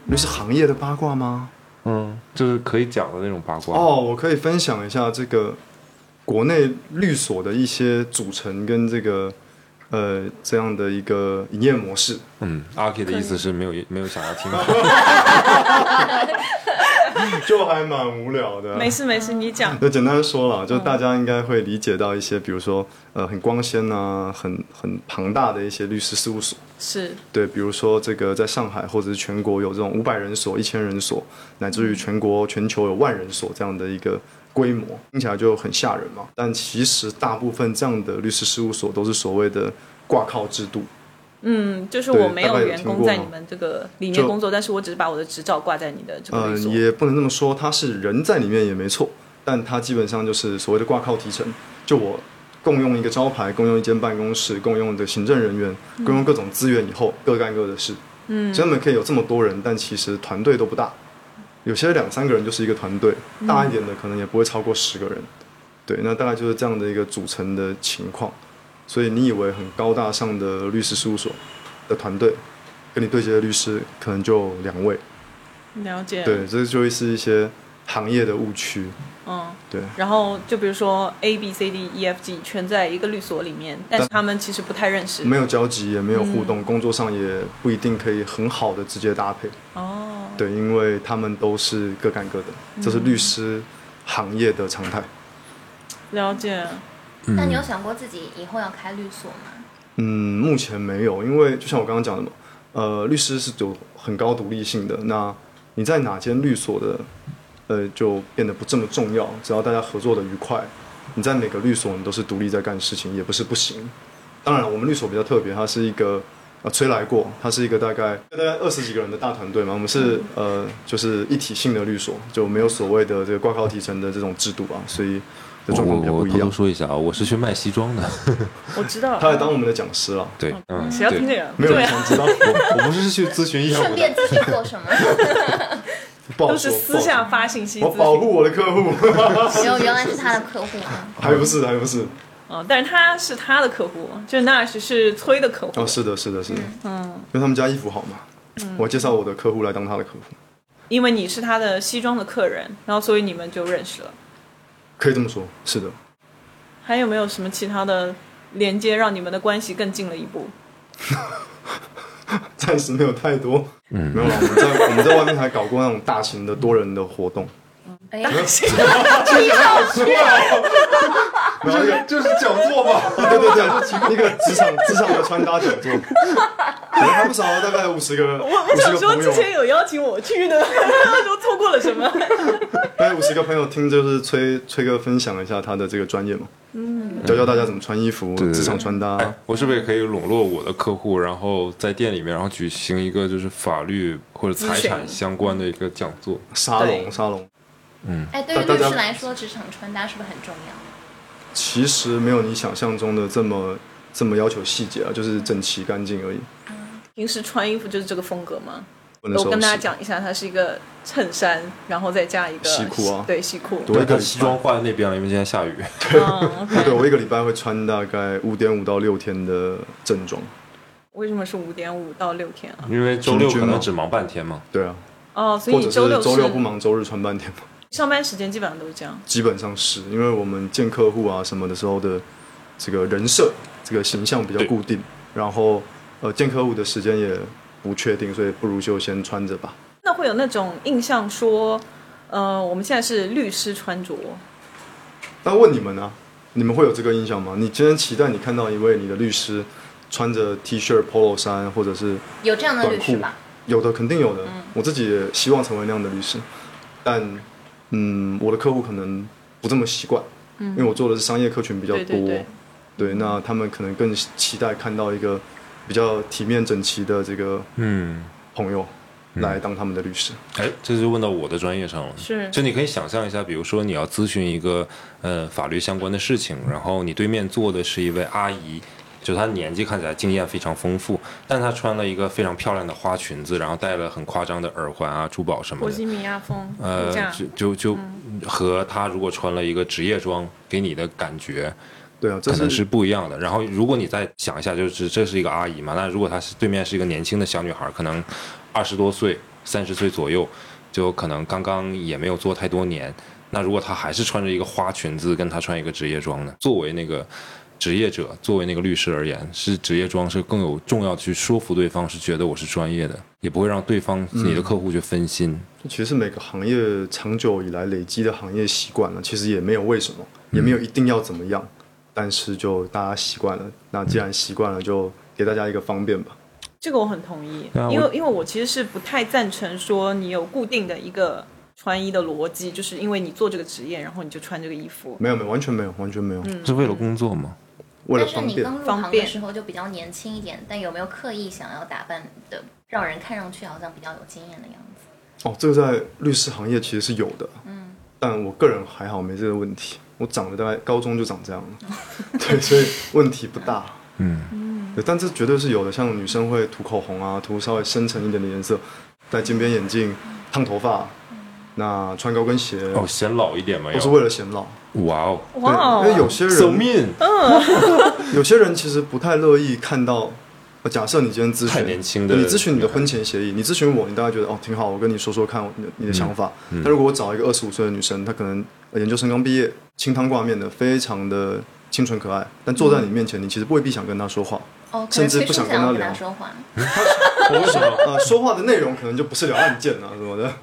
律师行业的八卦吗？嗯，就是可以讲的那种八卦。哦，我可以分享一下这个国内律所的一些组成跟这个呃这样的一个营业模式。嗯，阿 K 的意思是没有没有想要听。就还蛮无聊的。没事没事，你讲。就简单说了，就大家应该会理解到一些，比如说呃很光鲜啊，很很庞大的一些律师事务所。是对，比如说这个在上海或者是全国有这种五百人所、一千人所，乃至于全国、全球有万人所这样的一个规模，听起来就很吓人嘛。但其实大部分这样的律师事务所都是所谓的挂靠制度，嗯，就是我没有员工在你们这个里面工作，但是我只是把我的执照挂在你的这个呃律，所。也不能这么说，他是人在里面也没错，但他基本上就是所谓的挂靠提成，就我共用一个招牌，共用一间办公室，共用的行政人员，共用各种资源以后，各干各的事。嗯所以他们可以有这么多人，但其实团队都不大，有些两三个人就是一个团队，大一点的可能也不会超过十个人。对，那大概就是这样的一个组成的情况。所以你以为很高大上的律师事务所的团队，跟你对接的律师可能就两位。了解。对，这就会是一些行业的误区。嗯，对，然后就比如说 A B C D E F G 全在一个律所里面，但是他们其实不太认识。没有交集，也没有互动，工作上也不一定可以很好的直接搭配。哦，对，因为他们都是各干各的，这是律师行业的常态。了解。那你有想过自己以后要开律所吗？嗯，目前没有，因为就像我刚刚讲的嘛，呃，律师是有很高独立性的。那你在哪间律所的，呃，就变得不这么重要。只要大家合作的愉快，你在每个律所你都是独立在干事情，也不是不行。当然，我们律所比较特别，它是一个呃崔来过，它是一个大概大概二十几个人的大团队嘛。我们是呃就是一体性的律所，就没有所谓的这个挂靠提成的这种制度啊，所以的状况比较不一样我我偷偷。说一下啊，我是去卖西装的。我知道。他来当我们的讲师了，对，嗯，谁要听这对个？没有人想知道，我 我不是去咨询业务的。顺便咨询过什么？都是私下发信息我保护。我的客户，有原来是他的客户啊。还不是，还不是。嗯，但是他是他的客户，就是 Nash 是崔的客户。哦，是的，是的，是的，嗯，因为他们家衣服好嘛，我介绍我的客户来当他的客户，因为你是他的西装的客人，然后所以你们就认识了。可以这么说，是的。还有没有什么其他的连接，让你们的关系更近了一步？暂时没有太多，嗯，没有了。我们在我们在外面还搞过那种大型的多人的活动，哎，没有一个就是讲座吧。对对对，一个职场职场的穿搭讲座，可能还不少，大概五十个，我五我想说，之前有邀请我去的，都错过了什么？大概五十个朋友听，就是崔崔哥分享一下他的这个专业嘛，嗯，教教大家怎么穿衣服，职场穿搭，哎，我是不是也可以笼络我的客户，然后在店里面，然后举行一个就是法律或者财产相关的一个讲座？沙龙沙龙。嗯哎，对于律师来说，职场穿搭是不是很重要？其实没有你想象中的这么这么要求细节啊，就是整齐干净而已。平时穿衣服就是这个风格吗？我跟大家讲一下，它是一个衬衫，然后再加一个西裤啊对西裤。对他西装挂在那边了，因为今天下雨。对对我一个礼拜会穿大概五点五到六天的正装。为什么是五点五到六天啊？因为周六可能只忙半天嘛。对啊，哦，所以你周六周六不忙，周日穿半天嘛。上班时间基本上都是这样。基本上是因为我们见客户啊什么的时候的这个人设、这个形象比较固定，然后呃见客户的时间也不确定，所以不如就先穿着吧。那会有那种印象说，呃，我们现在是律师穿着，那问你们呢、你们会有这个印象吗？你今天期待你看到一位你的律师穿着 T 恤、Polo 衫，或者是有这样的律师吧？有的肯定有的，我自己也希望成为那样的律师，但嗯，我的客户可能不这么习惯，因为我做的是商业客群比较多，对对。对对那他们可能更期待看到一个比较体面整齐的这个嗯，朋友来当他们的律师。哎，这就问到我的专业上了。是就你可以想象一下，比如说你要咨询一个呃法律相关的事情，然后你对面坐的是一位阿姨，就她年纪看起来经验非常丰富，但她穿了一个非常漂亮的花裙子，然后戴了很夸张的耳环啊、珠宝什么的。波西米亚风呃，就就就和她如果穿了一个职业装给你的感觉，对啊，这可能是不一样的。然后，如果你再想一下，就是这是一个阿姨嘛，那如果她是对面是一个年轻的小女孩，可能二十多岁、三十岁左右，就可能刚刚也没有做太多年。那如果她还是穿着一个花裙子，跟她穿一个职业装呢？作为那个职业者，作为那个律师而言，是职业装是更有重要的去说服对方，是觉得我是专业的，也不会让对方你的客户去分心。其实每个行业长久以来累积的行业习惯了，其实也没有为什么，也没有一定要怎么样，但是就大家习惯了。那既然习惯了，就给大家一个方便吧。这个我很同意，因为因为我其实是不太赞成说你有固定的一个穿衣的逻辑，就是因为你做这个职业，然后你就穿这个衣服。没有没有，完全没有，完全没有，嗯是为了工作吗？为了方便。但是你刚入行的时候就比较年轻一点，但有没有刻意想要打扮的，让人看上去好像比较有经验的样子？哦，这个在律师行业其实是有的，嗯，但我个人还好没这个问题，我长得大概高中就长这样了，对，所以问题不大，嗯，对，但这绝对是有的，像女生会涂口红啊，涂稍微深沉一点的颜色，戴金边眼镜，烫头发，那穿高跟鞋，哦，显老一点嘛，要都是为了显老，哇哦。哇哦，对，因为有些，so 人 有些人其实不太乐意看到。呃假设你今天咨询太年轻的你咨询你的婚前协议，你咨询我，你大概觉得哦挺好，我跟你说说看你的你的想法。但如果我找一个二十五岁的女生，她可能呃研究生刚毕业，清汤挂面的，非常的清纯可爱，但坐在你面前，你其实未必想跟他说话。哦，甚至不想跟他聊说话。我为什么？呃，说话的内容可能就不是聊案件啊什么的。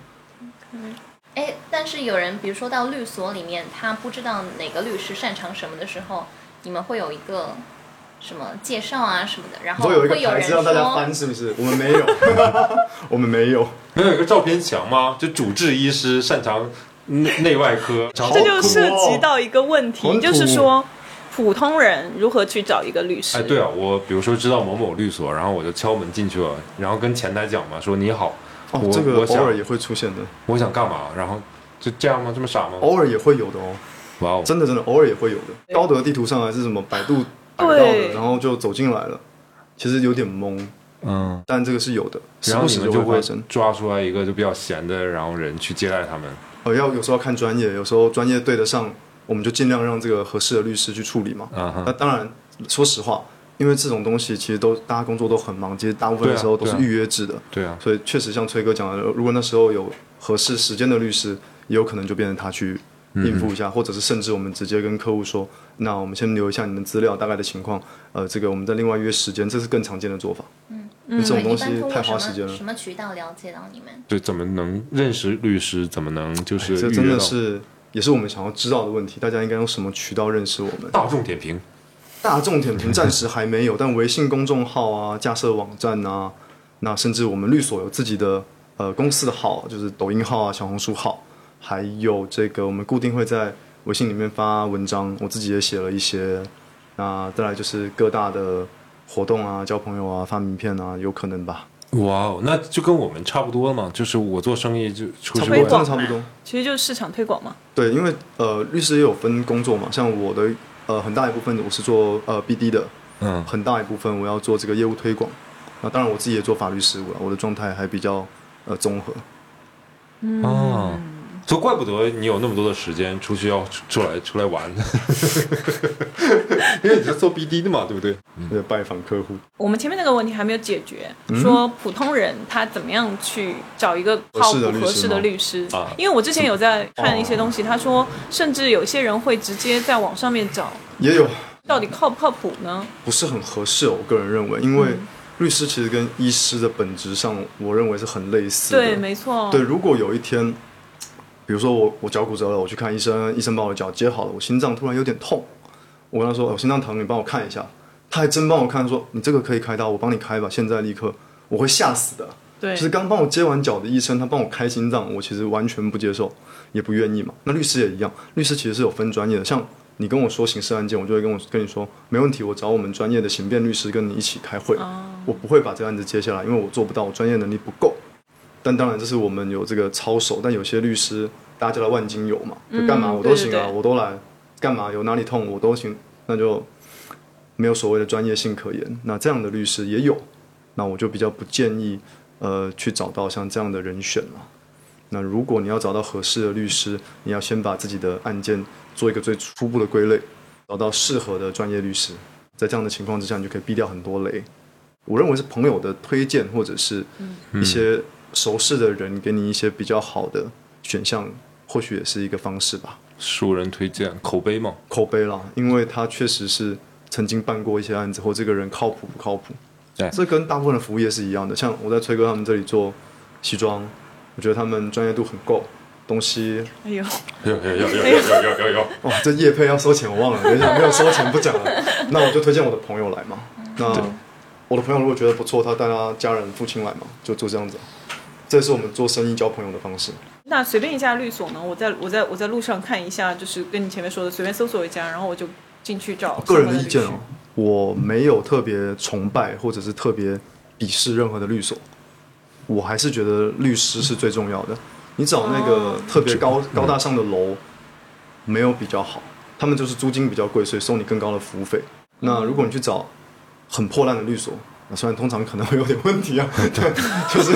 哎，但是有人，比如说到律所里面，他不知道哪个律师擅长什么的时候，你们会有一个什么介绍啊什么的，然后都有一个会有人牌子让大家，翻，是不是？我们没有，我们没有。没有一个照片墙吗？就主治医师擅长内内外科，这就涉哦及到一个问题，就是说普通人如何去找一个律师？哎，对啊，我比如说知道某某律所，然后我就敲门进去了，然后跟前台讲嘛，说你好，我，哦这个我想偶尔也会出现的，我想干嘛，然后就这样吗？这么傻吗？偶尔也会有的哦，哇哦，真的真的偶尔也会有的。高德地图上还是什么百度百到的，然后就走进来了，其实有点懵，嗯，但这个是有的，时然后不时你们就会会发生。抓出来一个就比较闲的，然后人去接待他们。呃，要有时候要看专业，有时候专业对得上，我们就尽量让这个合适的律师去处理嘛。那当然，说实话，因为这种东西其实都大家工作都很忙，其实大部分的时候都是预约制的，对啊，所以确实像崔哥讲的，如果那时候有合适时间的律师，也有可能就变成他去应付一下，或者是甚至我们直接跟客户说，那我们先留一下你们资料大概的情况，呃，这个我们再另外约时间，这是更常见的做法。嗯，这种东西太花时间了什么渠道了解到你们？对，怎么能认识律师？怎么能就是哎这真的是也是我们想要知道的问题，大家应该用什么渠道认识我们？大众点评？大众点评暂时还没有，但微信公众号啊、架设网站啊，那甚至我们律所有自己的呃公司的号，就是抖音号啊、小红书号，还有这个我们固定会在微信里面发文章，我自己也写了一些。那再来就是各大的活动啊、交朋友啊、发名片啊，有可能吧，哇哦，那就跟我们差不多嘛，就是我做生意就出去差不多，差不多。其实就是市场推广嘛。对，因为呃律师也有分工作嘛，像我的呃很大一部分我是做呃 BD 的，嗯，很大一部分我要做这个业务推广。那当然我自己也做法律事务了，我的状态还比较呃综合。哦，所以怪不得你有那么多的时间出去要出出来出来玩，因为你是做 BD 的嘛，对不对？嗯，拜访客户，我们前面那个问题还没有解决，嗯。说普通人他怎么样去找一个靠谱合适的律师啊。因为我之前有在看一些东西，他说甚至有些人会直接在网上面找，也有。到底靠不靠谱呢？不是很合适哦，我个人认为，因为律师其实跟医师的本质上，我认为是很类似的。对，没错。对，如果有一天，比如说我我脚骨折了，我去看医生，医生把我的脚接好了，我心脏突然有点痛，我跟他说、哦我心脏疼，你帮我看一下，他还真帮我看，说你这个可以开刀，我帮你开吧，现在立刻，我会吓死的。对就是刚帮我接完脚的医生，他帮我开心脏，我其实完全不接受，也不愿意嘛。那律师也一样，律师其实是有分专业的，像你跟我说刑事案件，我就会跟我跟你说没问题，我找我们专业的刑辩律师跟你一起开会，我不会把这个案子接下来，因为我做不到，我专业能力不够。但当然，这是我们有这个操守，但有些律师大家叫他万金油嘛，就干嘛嗯我都行啊，对对对我都来，干嘛有哪里痛我都行，那就没有所谓的专业性可言。那这样的律师也有，那我就比较不建议呃去找到像这样的人选了。那如果你要找到合适的律师，你要先把自己的案件做一个最初步的归类，找到适合的专业律师，在这样的情况之下，你就可以避掉很多雷。我认为是朋友的推荐，或者是一些熟识的人给你一些比较好的选项，或许也是一个方式吧。熟人推荐口碑嘛，口碑啦，因为他确实是曾经办过一些案子，或这个人靠谱不靠谱。对这跟大部分的服务业是一样的。像我在崔哥他们这里做西装，我觉得他们专业度很够，东西哎呦，有有有有有有有有，哇，这叶配要收钱，我忘了，等一下没有收钱不讲了。那我就推荐我的朋友来嘛。那我的朋友如果觉得不错，他带他家人、父亲来嘛，就做这样子。这是我们做生意交朋友的方式。那随便一家律所呢，我在我在我在路上看一下，就是跟你前面说的，随便搜索一家，然后我就进去找个人的意见哦，我没有特别崇拜或者是特别鄙视任何的律所，我还是觉得律师是最重要的。你找那个哦。特别高、高大上的楼，没有比较好，他们就是租金比较贵，所以收你更高的服务费。那如果你去找很破烂的律所，那虽然通常可能会有点问题啊，对，就是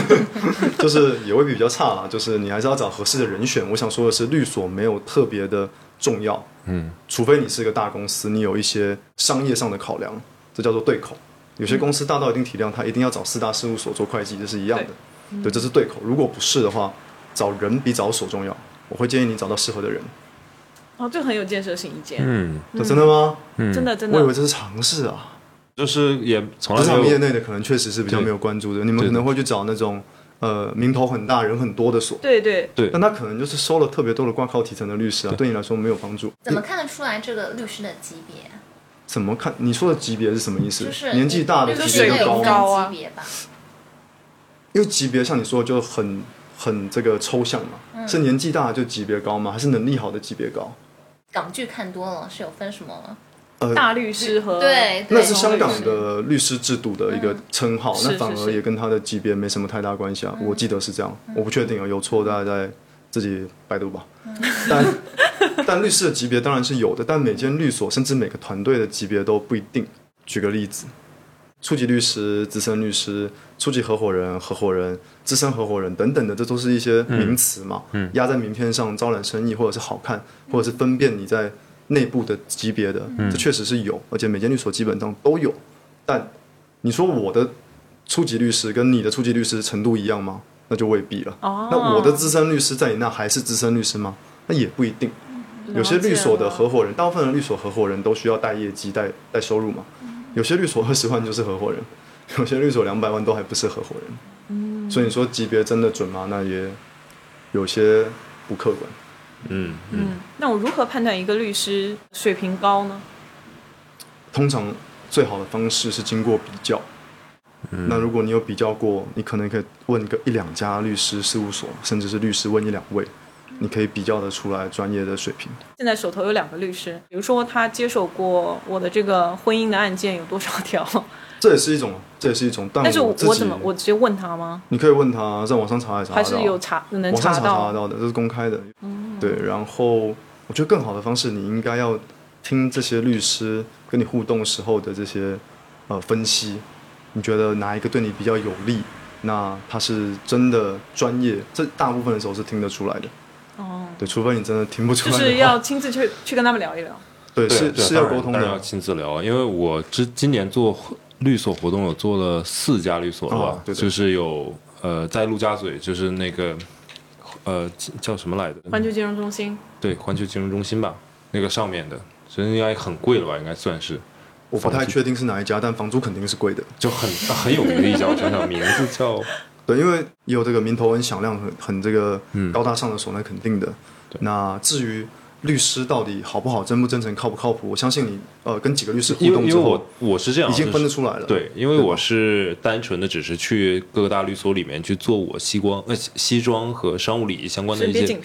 就是也未必比较差啦，就是你还是要找合适的人选。我想说的是，律所没有特别的重要，嗯，除非你是一个大公司，你有一些商业上的考量，这叫做对口。有些公司大到一定体量，他一定要找四大事务所做会计，这是一样的。对，这是对口。如果不是的话，找人比找所重要。我会建议你找到适合的人。哦，这个很有建设性意见，嗯真的吗？嗯，真的真的我以为这是常识啊。就是也从来职场业内的可能确实是比较没有关注的，你们可能会去找那种呃名头很大、人很多的所，对对，对但他可能就是收了特别多的挂靠提成的律师啊，对你来说没有帮助。怎么看得出来这个律师的级别？怎么看？你说的级别是什么意思？就是年纪大的律师级别有高吗？高啊级别吧？因为级别像你说的就很很这个抽象嘛，嗯是年纪大就级别高吗？还是能力好的级别高？港剧看多了是有分什么？大律师和对，那是香港的律师制度的一个称号，是那反而也跟他的级别没什么太大关系啊。我记得是这样，我不确定啊，有错大家再自己百度吧。但但律师的级别当然是有的，但每间律所甚至每个团队的级别都不一定。举个例子，初级律师、资深律师、初级合伙人、合伙人、资深合伙人等等的，这都是一些名词嘛，压在名片上招揽生意，或者是好看，或者是分辨你在内部的级别的，这确实是有，而且每间律所基本上都有。但你说我的初级律师跟你的初级律师程度一样吗？那就未必了。哦那我的资深律师在你那还是资深律师吗？那也不一定。有些律所的合伙人，大部分的律所合伙人都需要带业绩、带带收入嘛。有些律所二十万就是合伙人，有些律所两百万都还不是合伙人。所以你说级别真的准吗？那也有些不客观。嗯嗯嗯，那我如何判断一个律师水平高呢？通常最好的方式是经过比较。那如果你有比较过，你可能可以问个一两家律师事务所，甚至是律师问一两位，你可以比较得出来专业的水平。现在手头有两个律师，比如说他接手过我的这个婚姻的案件有多少条，这也是一种，这也是一种。但但是我我怎么我直接问他吗？你可以问他，在网上查一查，还是有查能网上查查到的，这是公开的。对，然后我觉得更好的方式，你应该要听这些律师跟你互动时候的这些呃分析，你觉得哪一个对你比较有利？那他是真的专业，这大部分的时候是听得出来的。哦，对，除非你真的听不出来就，是要亲自去去跟他们聊一聊。对是是要沟通的要。亲自聊啊，因为我之今年做律所活动有做了四家律所了吧，哦对对就是有呃在陆家嘴，就是那个呃叫什么来着？环球金融中心，对环球金融中心吧，那个上面的，所以应该很贵了吧，应该算是。我不太确定是哪一家，但房租肯定是贵的。就很很有名的一家，我想想名字叫 对，因为也有这个名头很响亮、很很这个嗯高大上的所，那肯定的。那至于律师到底好不好、真不真诚、靠不靠谱，我相信你呃跟几个律师互动之后因为我，我是这样，已经分得出来了。对，因为我是单纯的只是去各个大律所里面去做我西光呃西西装和商务礼仪相关的一些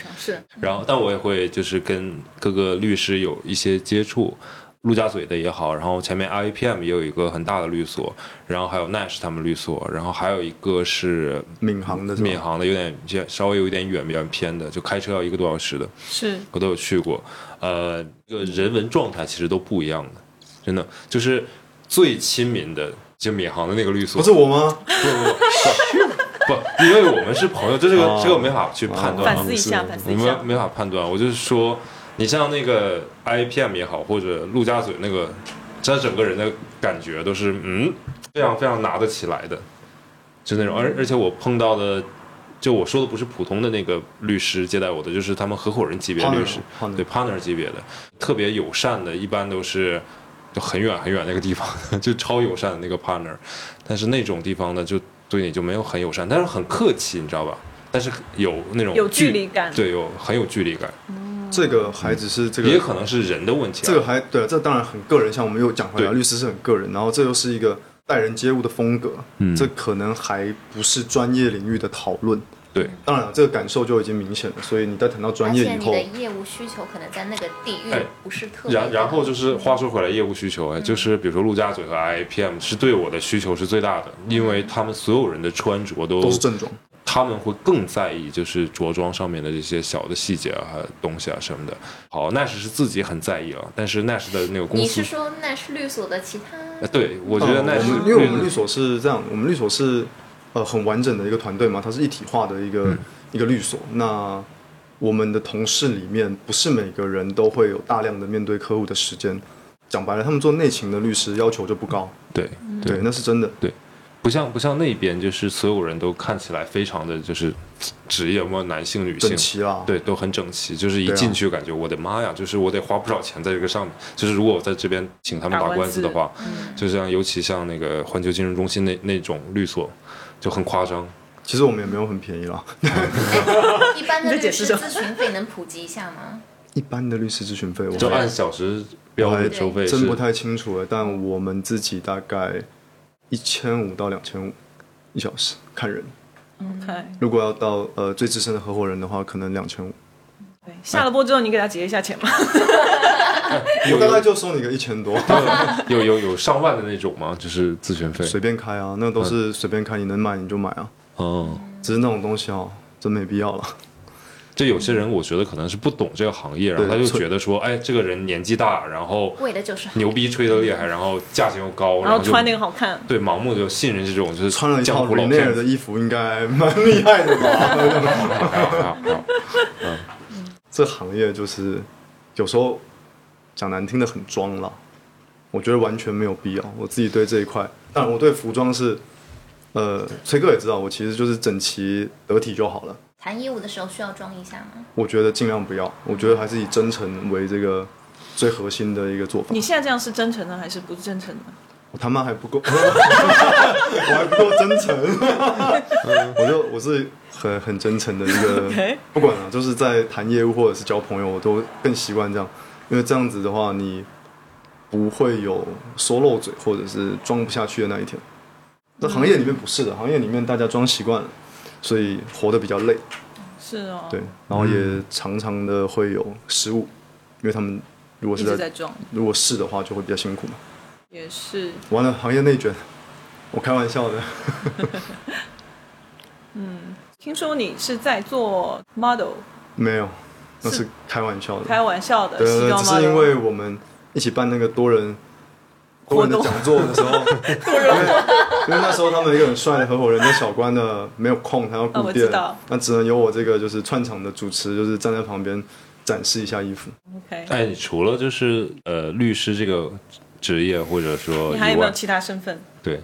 然后，但我也会就是跟各个律师有一些接触，陆家嘴的也好，然后前面 IAPM 也有一个很大的律所，然后还有 Nash 他们律所，然后还有一个是闵行的闵行的，有点偏稍微有一点远，比较偏的，就开车要一个多小时的，是，我都有去过。呃，这个人文状态其实都不一样的，真的就是最亲民的，就闵行的那个律所，不是我吗？不不不 不，因为我们是朋友，这个、哦这个没法去判断啊。反思一下，反思一下们。没法判断。我就是说，你像那个 IPM 也好，或者陆家嘴那个，他整个人的感觉都是嗯，非常非常拿得起来的，就那种。而而且我碰到的，就我说的不是普通的那个律师接待我的，就是他们合伙人级别的律师对 partner 级别的，特别友善的，一般都是。就很远很远那个地方，就超友善的那个 partner，但是那种地方呢，就对你就没有很友善，但是很客气，你知道吧？但是有那种有距离感对，有很有距离感，这个还只是这个也可能是人的问题、啊。这个还对，这当然很个人。像我们又讲回来，律师是很个人，然后这又是一个待人接物的风格，嗯这可能还不是专业领域的讨论。对当然了，这个感受就已经明显了。所以你在谈到专业以后你的，业务需求可能在那个地域哎不是特别然然后就是话说回来，业务需求哎，就是比如说陆家嘴和 IPM 是对我的需求是最大的，因为他们所有人的穿着都都是正装。他们会更在意就是着装上面的这些小的细节啊、东西啊什么的。好，Nash 是自己很在意了，但是 Nash 的那个公司你是，说那是律所的其他？呃对我觉得嗯 Nash 因为我们律所是这样，我们律所是呃很完整的一个团队嘛，它是一体化的一个、嗯一个律所。那我们的同事里面，不是每个人都会有大量的面对客户的时间。讲白了，他们做内勤的律师要求就不高，对对，那是真的。不像不像那边，就是所有人都看起来非常的就是职业，无论男性女性整，齐啦。对，都很整齐。就是一进去感觉我的妈呀，就是我得花不少钱在这个上面。就是如果我在这边请他们打打官司的话，就像尤其像那个环球金融中心那那种律所，就很夸张。其实我们也没有很便宜了。一般的律师咨询费能普及一下吗？一般的律师咨询费，我就还按小时标准收费真不太清楚了。但我们自己大概一千五到两千五一小时，看人。OK，如果要到呃最资深的合伙人的话，可能两千五。对，下了播之后你给他结一下钱吗？我大概就收你个一千多，有有有上万的那种吗？就是咨询费。随便开啊，那都是随便开，你能买你就买啊。哦，只是那种东西哦，真没必要了。就有些人我觉得可能是不懂这个行业，然后他就觉得说，哎，这个人年纪大，然后为的就是牛逼吹得厉害，然后价钱又高，然后穿那个好看，对盲目就信任这种就是穿了一套江湖老子。的衣服，应该蛮厉害的吧？好好好这行业就是有时候讲难听的很装了，我觉得完全没有必要。我自己对这一块，当然我对服装是，呃，崔哥也知道，我其实就是整齐得体就好了。谈业务的时候需要装一下吗？我觉得尽量不要，我觉得还是以真诚为这个最核心的一个做法。你现在这样是真诚的还是不真诚的？我他妈还不够，我还不够真诚。我就我是很很真诚的一个 不管啊，就是在谈业务或者是交朋友，我都更习惯这样，因为这样子的话，你不会有说漏嘴或者是装不下去的那一天。在行业里面不是的，行业里面大家装习惯了，所以活得比较累，是哦，对，，然后也常常的会有失误，因为他们如果是在如果是的话，就会比较辛苦嘛。也是。完了，行业内卷，我开玩笑的。听说你是在做 model，没有，那是开玩笑的。开玩笑的，对对对，只是因。为我们一起办那个多人多人的讲座的时候，因为因为那时候他们一个很帅的合伙人叫小关的没有空，他要啊顾店，那只能由我这个就是串场的主持，就是站在旁边展示一下衣服。OK，哎，你除了就是呃律师这个职业，或者说以外，你还有没有其他身份？对，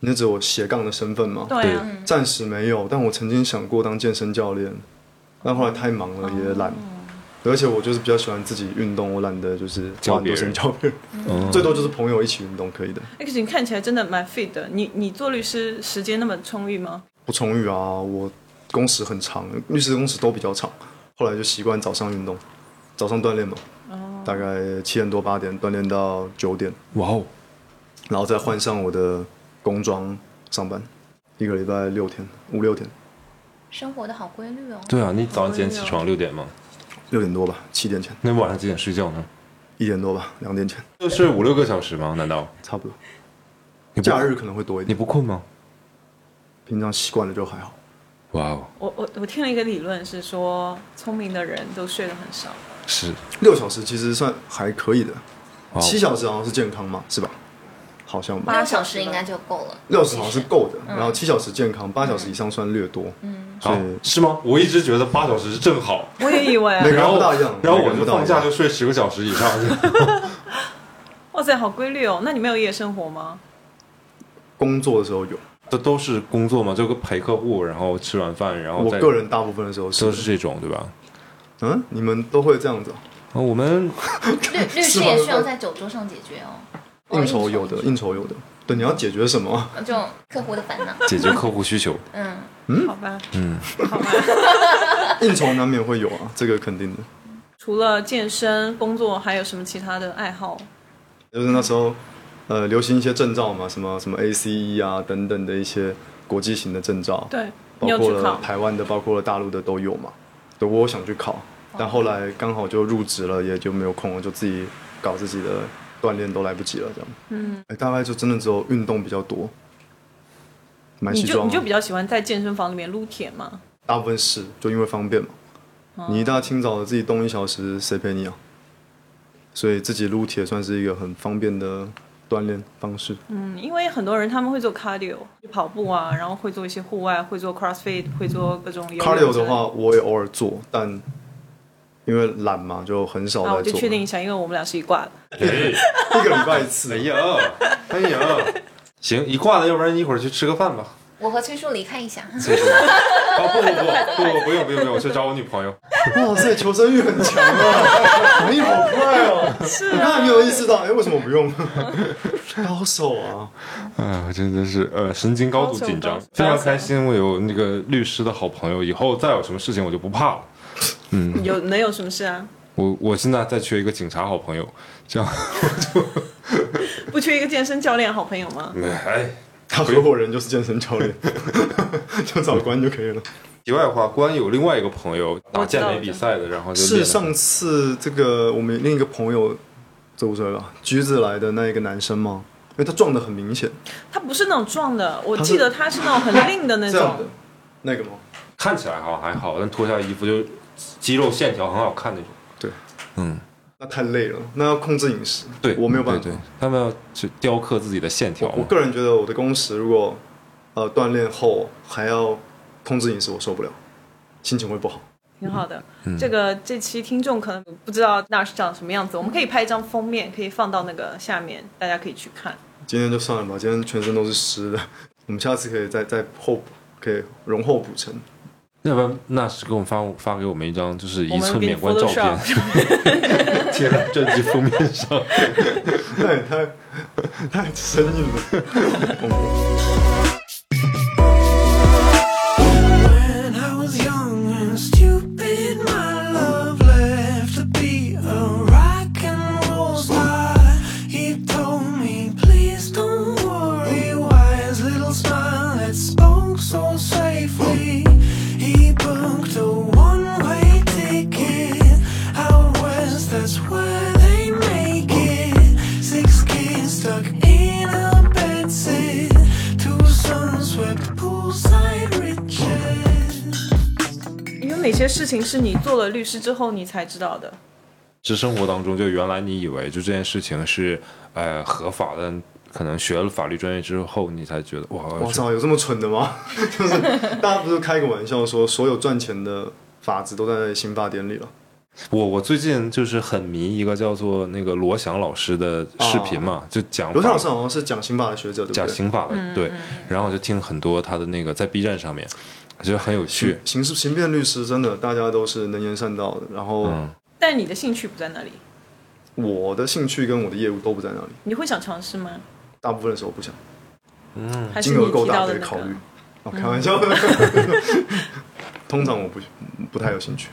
你是指我斜杠的身份吗？对啊，暂时没有，但我曾经想过当健身教练，但后来太忙了，也懒。而且我就是比较喜欢自己运动，我懒得就是花很多时间教别人，嗯 最多就是朋友一起运动可以的。哎，可是你看起来真的蛮 fit 的。你你做律师时间那么充裕吗？不充裕啊，我工时很长，律师工时都比较长。后来就习惯早上运动，早上锻炼嘛，大概七点多八点锻炼到九点，哇哦，然后再换上我的工装上班，一个礼拜六天，五六天，生活的好规律哦。对啊，你早上几点起床？六点吗？六点多吧，七点前，那晚上几点睡觉呢？一点多吧，两点前，就睡五六个小时吗？难道差不多。不假日可能会多一点你，不困吗？平常习惯了就还好。哇哦，我我我听了一个理论是说，聪明的人都睡得很少。是六小时其实算还可以的，七小时好像是健康嘛，是吧？好像吧。八小时应该就够了。六小时好像是够的，嗯然后七小时健康，八小时以上算略多。嗯好是吗？我一直觉得八小时是正好，我也以为啊每个然后人不大一样，然后我就放假就睡十个小时以上。哇塞，好规律哦。那你没有夜生活吗？工作的时候有，这都是工作嘛，就跟陪客户，然后吃完饭，然后我个人大部分的时候都是这种，对吧？嗯，你们都会这样子我们 律律师也需要在酒桌上解决哦。哦应酬有的，应酬有的。对，你要解决什么？就客户的烦恼。解决客户需求，嗯嗯，好吧，嗯，好吧。应酬难免会有啊，这个肯定的。除了健身、工作，还有什么其他的爱好？就是那时候，呃，流行一些证照嘛，什么什么 ACE 啊等等的一些国际型的证照，对，包括了？台湾的，包括了大陆的都有嘛。对，我想去考，但后来刚好就入职了，也就没有空了，就自己搞自己的锻炼都来不及了，这样。嗯，哎，大概就真的只有运动比较多，买你西装、啊，就你就比较喜欢在健身房里面撸铁吗？大部分是就因为方便嘛。你一大清早的自己动一小时，谁陪你啊？所以自己撸铁算是一个很方便的锻炼方式。嗯，因为很多人他们会做 cardio，就跑步啊，然后会做一些户外，会做 crossfit，会做各种 cardio 的话，我也偶尔做，但因为懒嘛，就很少啊，我在做。就确定一下，因为我们俩是一挂的。一个礼拜一次。哎呀，哎呀，行，一挂的，要不然一会儿去吃个饭吧。我和崔叔离开一下。哦不不不不不不用不用不用，我去找我女朋友。哇塞，求生欲很强啊，反应好快哦。是啊，他还没有意识到，哎，为什么不用？高手啊！哎，呀真的是呃神经高度紧张，非常开心。我有那个律师的好朋友，以后再有什么事情我就不怕了。有能有什么事啊？我我现在在缺一个警察好朋友，这样 不缺一个健身教练好朋友吗？哎。他合伙人就是健身教练，就找关就可以了。题外话，关有另外一个朋友打健美比赛的，然后就是上次这个我们另一个朋友，走不是吧？橘子来的那一个男生吗？因为他撞的很明显，他不是那种撞的，我记得他是那种很硬的那种。那个吗？看起来好像还好，但脱下衣服就肌肉线条很好看那种。对，嗯，那太累了，那要控制饮食。对，我没有办法。对对，他们要去雕刻自己的线条我我。个人觉得我的工时如果呃锻炼后还要控制饮食，我受不了，心情会不好。挺好的。嗯这个这期听众可能不知道那是长什么样子，我们可以拍一张封面，可以放到那个下面，大家可以去看。今天就算了吧，今天全身都是湿的，我们下次可以再再后补，可以容后补成。要不然那是给我们发发给我们一张就是一寸免冠照片 贴在专辑封面上。那也太 太生硬了。哪些事情是你做了律师之后你才知道的？是生活当中，就原来你以为就这件事情是呃合法的，可能学了法律专业之后，你才觉得哇，我操，有这么蠢的吗？就是大家不是开个玩笑说，所有赚钱的法子都在刑法典里了。我我最近就是很迷一个叫做那个罗翔老师的视频嘛，就讲罗翔老师好像是讲刑法的学者，对不对？讲刑法的，对，然后我就听很多他的那个在 B 站上面，我觉得很有趣。刑事刑辩律师真的大家都是能言善道的，然后嗯，但你的兴趣不在那里，我的兴趣跟我的业务都不在那里，你会想尝试吗？大部分的时候不想，嗯金额够大可以考虑？。哦，开玩笑的，通常我不不太有兴趣。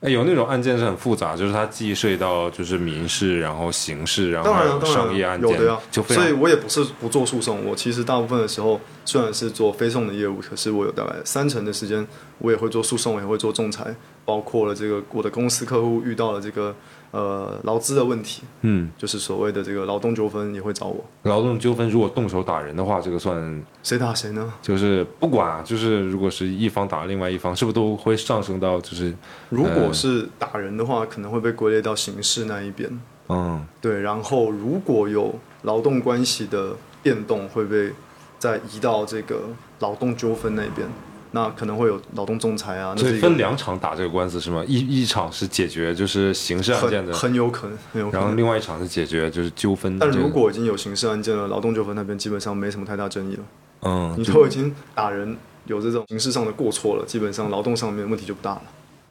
哎，有那种案件是很复杂，就是它既涉及到就是民事，然后刑事，然后商业案件，有的呀。就非所以我也不是不做诉讼，我其实大部分的时候虽然是做非讼的业务，可是我有大概三成的时间我也会做诉讼，也会做仲裁，包括了这个我的公司客户遇到了这个呃劳资的问题，嗯，就是所谓的这个劳动纠纷也会找我，劳动纠纷如果动手打人的话，这个算谁打谁呢？就是不管啊，就是如果是一方打另外一方，是不是都会上升到就是如果是打人的话，可能会被归类到刑事那一边。嗯。对，然后如果有劳动关系的变动，会被再移到这个劳动纠纷那边，那可能会有劳动仲裁啊，那所以分两场打这个官司是吗？一一场是解决就是刑事案件的，很有可能，很有可能然后。另外一场是解决就是纠纷。但如果已经有刑事案件了，劳动纠纷那边基本上没什么太大争议了。嗯，你都已经打人有这种刑事上的过错了，基本上劳动上面问题就不大了。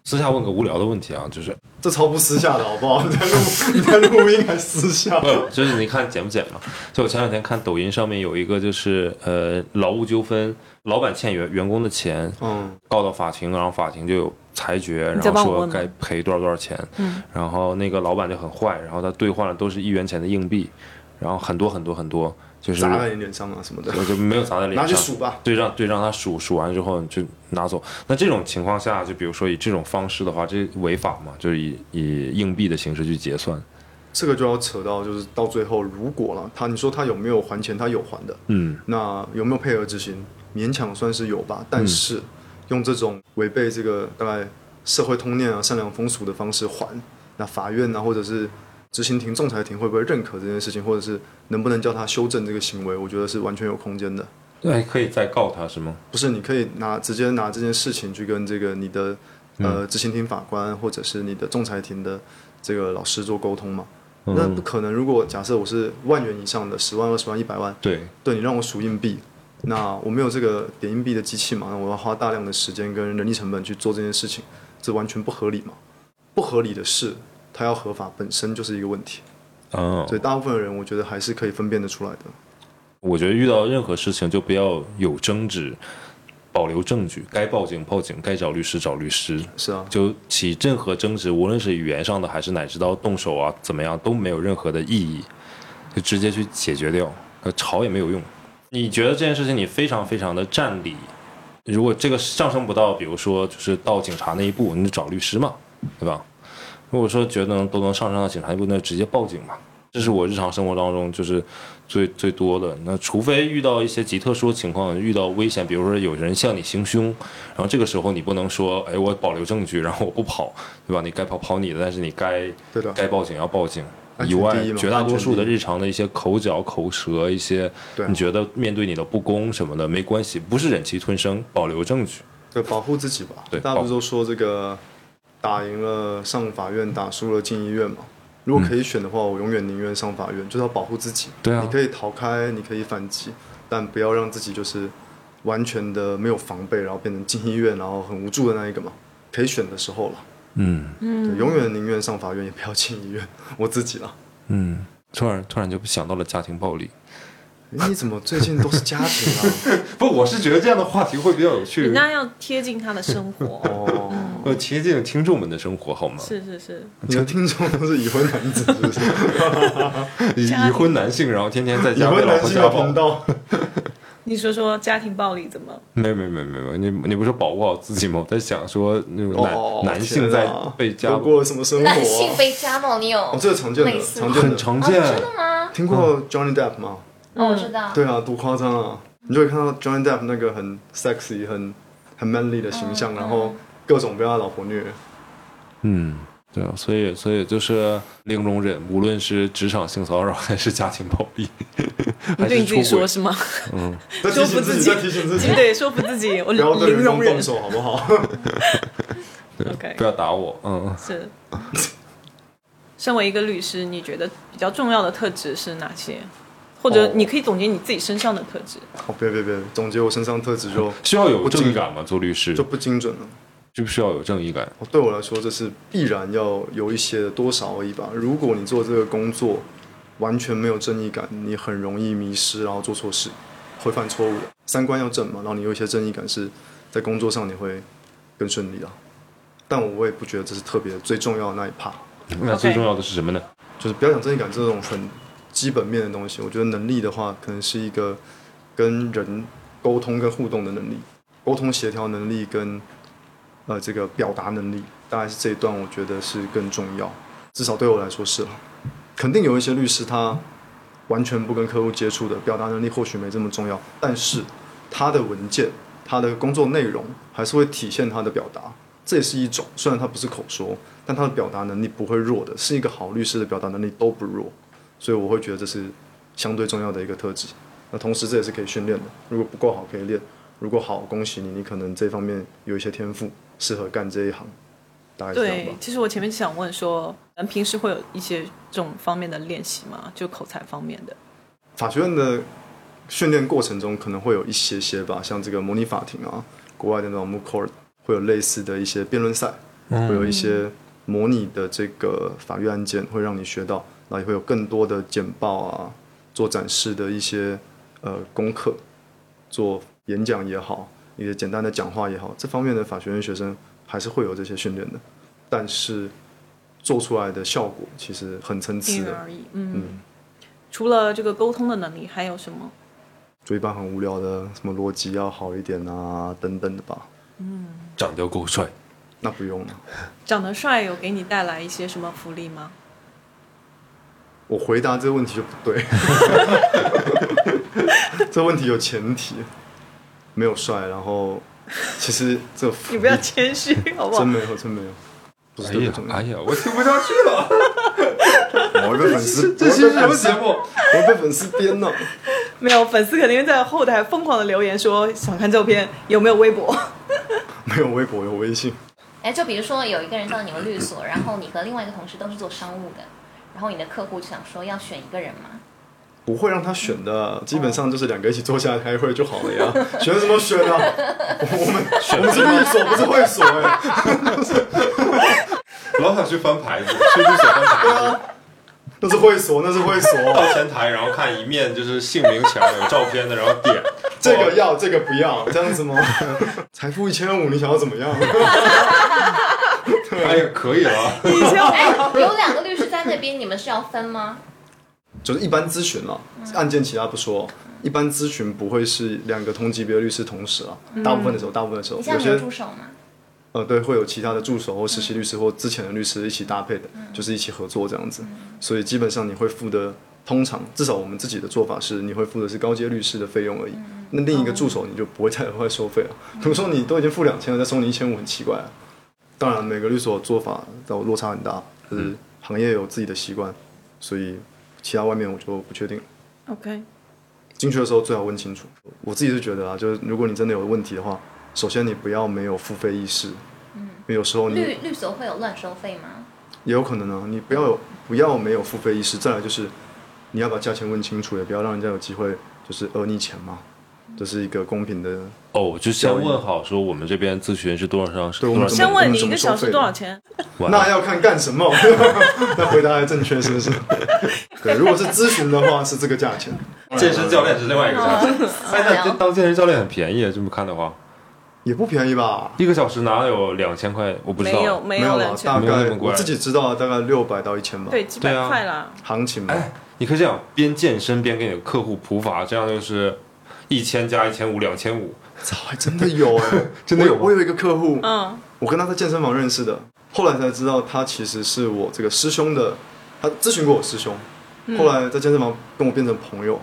私下问个无聊的问题啊，就是这超不私下的好不好？你在录你在录音还私下？不就是你看剪不剪嘛？就我前两天看抖音上面有一个就是呃劳务纠纷，老板欠员员工的钱嗯，告到法庭，然后法庭就有裁决，然后说该赔多少多少钱。嗯，然后那个老板就很坏，然后他兑换了都是一元钱的硬币，然后很多很多很多，就是砸在你脸上啊什么的，就就没有砸在脸拿上，去数吧。对，让对让他数数完之后你就拿走。那这种情况下，就比如说以这种方式的话，这违法嘛？就是以以硬币的形式去结算。这个就要扯到，就是到最后，如果了他，你说他有没有还钱？他有还的，嗯，那有没有配合执行？勉强算是有吧，但是用这种违背这个大概社会通念啊、善良风俗的方式还，那法院啊或者是执行庭、仲裁庭会不会认可这件事情，或者是能不能叫他修正这个行为？我觉得是完全有空间的。对，可以再告他是吗？不是，你可以拿直接拿这件事情去跟这个你的呃执行庭法官或者是你的仲裁庭的这个老师做沟通嘛。那不可能。如果假设我是万元以上的，十万、二十万、一百万，对，对你让我数硬币，那我没有这个点硬币的机器嘛，那我要花大量的时间跟人力成本去做这件事情，这完全不合理嘛。不合理的事，它要合法本身就是一个问题。嗯，所以大部分的人，我觉得还是可以分辨得出来的。我觉得遇到任何事情就不要有争执，保留证据，该报警报警，该找律师找律师。是啊，就起任何争执，无论是语言上的还是乃至到动手啊怎么样，都没有任何的意义，就直接去解决掉，呃吵也没有用。你觉得这件事情你非常非常的占理，如果这个上升不到，比如说就是到警察那一步，你就找律师嘛，对吧？如果说觉得能都能上升到警察一步，那直接报警嘛。这是我日常生活当中就是最最多的。那除非遇到一些极特殊的情况，遇到危险，比如说有人向你行凶，然后这个时候你不能说，哎，我保留证据，然后我不跑，对吧？你该跑跑你的，但是你该该报警要报警。安以外绝大多数的日常的一些口角、口舌，一些你觉得面对你的不公什么的没关系，不是忍气吞声，保留证据。对，保护自己吧。对大家不都说这个打赢了上法院，打输了进医院嘛？如果可以选的话，我永远宁愿上法院，就是要保护自己。对啊你可以逃开，你可以反击，但不要让自己就是完全的没有防备，然后变成进医院，然后很无助的那一个嘛。可以选的时候了，嗯嗯，永远宁愿上法院，也不要进医院。我自己了。嗯，突然突然就想到了家庭暴力。你怎么最近都是家庭啊？不，我是觉得这样的话题会比较有趣人家要贴近他的生活。哦，呃，贴近听众们的生活好吗？是是是，你的听众都是已婚男子，是不是？已已婚男性，然后天天在家被老婆家暴。你说说家庭暴力怎么？没有没有没有没有，你你不是保护好自己吗？我在想说那种男、哦，男性在被家都过什么生活、啊？男性被家暴，你有哦，这个常见的，常见的。常见。真的吗？听过 Johnny Depp 吗？哦，我知道。对啊，多夸张啊！你就会看到 Johnny Depp 那个很 sexy、很很 manly 的形象，嗯然后各种被他老婆虐。嗯，对啊，所以所以就是零容忍，无论是职场性骚扰还是家庭暴力，你还对你自己说是出轨。是吗？嗯，说服自己，提醒自己，对，说服自己，我零容忍动。手，好不好？不要打我。嗯，是。身为一个律师，你觉得比较重要的特质是哪些？或者哦你可以总结你自己身上的特质。哦，别别别，总结我身上特质就需要有不精正义感吗？做律师就不精准了。就是要有正义感。哦对我来说，这是必然要有一些的多少而已吧。如果你做这个工作完全没有正义感，你很容易迷失，然后做错事，会犯错误的。三观要正嘛，然后你有一些正义感，是在工作上你会更顺利啊。但我也不觉得这是特别最重要的那一 part，那最重要的是什么呢？就是不要讲正义感这种很基本面的东西。我觉得能力的话，可能是一个跟人沟通跟互动的能力，沟通协调能力跟呃这个表达能力，大概是这一段我觉得是更重要，至少对我来说是了。肯定有一些律师他完全不跟客户接触的，表达能力或许没这么重要，但是他的文件、他的工作内容还是会体现他的表达，这也是一种。虽然他不是口说，但他的表达能力不会弱的，是一个好律师的表达能力都不弱，所以我会觉得这是相对重要的一个特质。那同时这也是可以训练的，如果不够好可以练，如果好，恭喜你，你可能这方面有一些天赋，适合干这一行，大概是这样吧，。对其实我前面想问说，咱平时会有一些这种方面的练习吗？就口才方面的。法学院的训练过程中可能会有一些些吧，像这个模拟法庭啊，国外的那种 moot court 会有类似的一些辩论赛，会有一些模拟的这个法律案件，会让你学到，然后也会有更多的简报啊，做展示的一些呃功课，做演讲也好，一些简单的讲话也好，这方面的法学院学生还是会有这些训练的，但是做出来的效果其实很参差的。因人而已。嗯，除了这个沟通的能力，还有什么？就一般很无聊的，什么逻辑要好一点啊，等等的吧。长得够帅，那不用了，长得帅有给你带来一些什么福利吗？我回答这个问题就不对。这问题有前提，没有帅，然后 其实这你不要谦虚，好不好真？没有，真没有，不是哎呀。哎呀，我听不下去了。我会被粉丝，这期是什么节目？我被粉丝编了。没有，粉丝肯定在后台疯狂的留言说想看照片，有没有微博？没有微博，有微信。哎，就比如说有一个人到你们律所，然后你和另外一个同事都是做商务的，然后你的客户就想说要选一个人嘛，不会让他选的，基本上就是两个一起坐下来开会就好了呀。选什么选啊？我们我们是律所，不是会所哎、老想去翻牌子，去律所翻牌子，那是会所，那是会所。到前台然后看一面就是姓名墙有照片的，然后点这个要，这个不要，这样子吗？财富一千五，你想要怎么样？哎呀可以了，哎，有两个律师在那边，你们是要分吗？就是一般咨询了，案件其他不说，一般咨询不会是两个同级别的律师同时啊。大部分的时候，大部分的时候，有些助手吗？呃对，会有其他的助手或实习律师或之前的律师一起搭配的，就是一起合作这样子。所以基本上你会付的，通常至少我们自己的做法是，你会付的是高阶律师的费用而已。那另一个助手你就不会再额外收费了。比如说你都已经付两千了，再收你一千五，很奇怪啊。当然，每个律所做法都落差很大，就是行业有自己的习惯，所以其他外面我就不确定。OK，进去的时候最好问清楚。我自己是觉得啊，就是如果你真的有问题的话，首先你不要没有付费意识，因为有时候你律律所会有乱收费吗？也有可能啊，你不要有不要没有付费意识。再来就是你要把价钱问清楚，也不要让人家有机会就是讹你钱嘛，这是一个公平的。哦，就先问好说我们这边咨询是多少上，对我们多少先问你一个小时多少钱？那要看干什么，那回答还正确是不是？对，如果是咨询的话是这个价钱，健身教练是另外一个价钱。哎，那聊当健身教练很便宜，这么看的话，也不便宜吧？一个小时哪有两千块？我不知道。没有没没有大概我自己知道大概六百到一千吧。对，几百对啊块啦。行情嘛。你可以这样，边健身边给你的客户普法，这样就是一千加一千五，两千五。操，还真的有哎、真的有我有我有一个客户，嗯，我跟他在健身房认识的，后来才知道他其实是我这个师兄的，他咨询过我师兄，嗯。后来在健身房跟我变成朋友，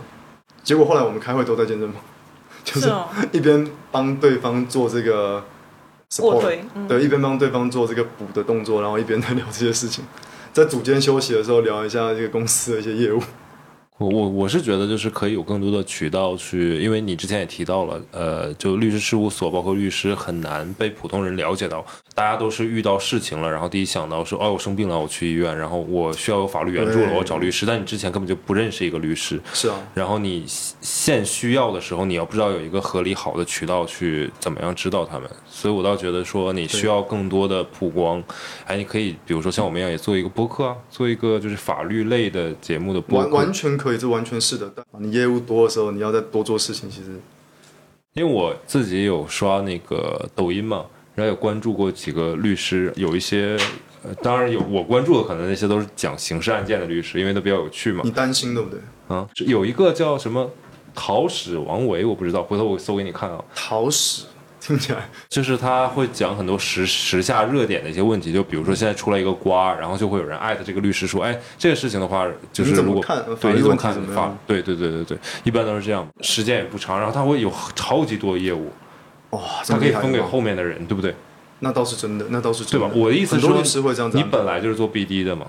结果后来我们开会都在健身房，就是哦，一边帮对方做这个 support，卧推，嗯。对，一边帮对方做这个补的动作，然后一边在聊这些事情，在组间休息的时候聊一下这个公司的一些业务。我我我是觉得就是可以有更多的渠道去，因为你之前也提到了，呃，就律师事务所包括律师很难被普通人了解到，大家都是遇到事情了，然后第一想到说，哦，我生病了，我去医院，然后我需要有法律援助了，我找律师，但你之前根本就不认识一个律师，是啊，然后你现需要的时候，你要不知道有一个合理好的渠道去怎么样知道他们，所以我倒觉得说你需要更多的曝光，哎，你可以比如说像我们一样也做一个播客啊，做一个就是法律类的节目的播完客，完全可以，这完全是的。但你业务多的时候，你要再多做事情，其实因为我自己有刷那个抖音嘛，然后也关注过几个律师，有一些。呃，当然有，我关注的可能那些都是讲刑事案件的律师，因为都比较有趣嘛你。担心对不对？啊，有一个叫什么陶史王维，我不知道，回头我搜给你看啊。讨屎，听起来就是他会讲很多时时下热点的一些问题，就比如说现在出来一个瓜，然后就会有人艾特这个律师说，哎，这个事情的话，就是如果对你怎么看法？对对对对对，一般都是这样，时间也不长，然后他会有超级多业务，哇，这他可以分给后面的人，对不对？那倒是真的，那倒是对真的。吧？我的意思是说，律师会这样子你。本来就是做 BD 的嘛，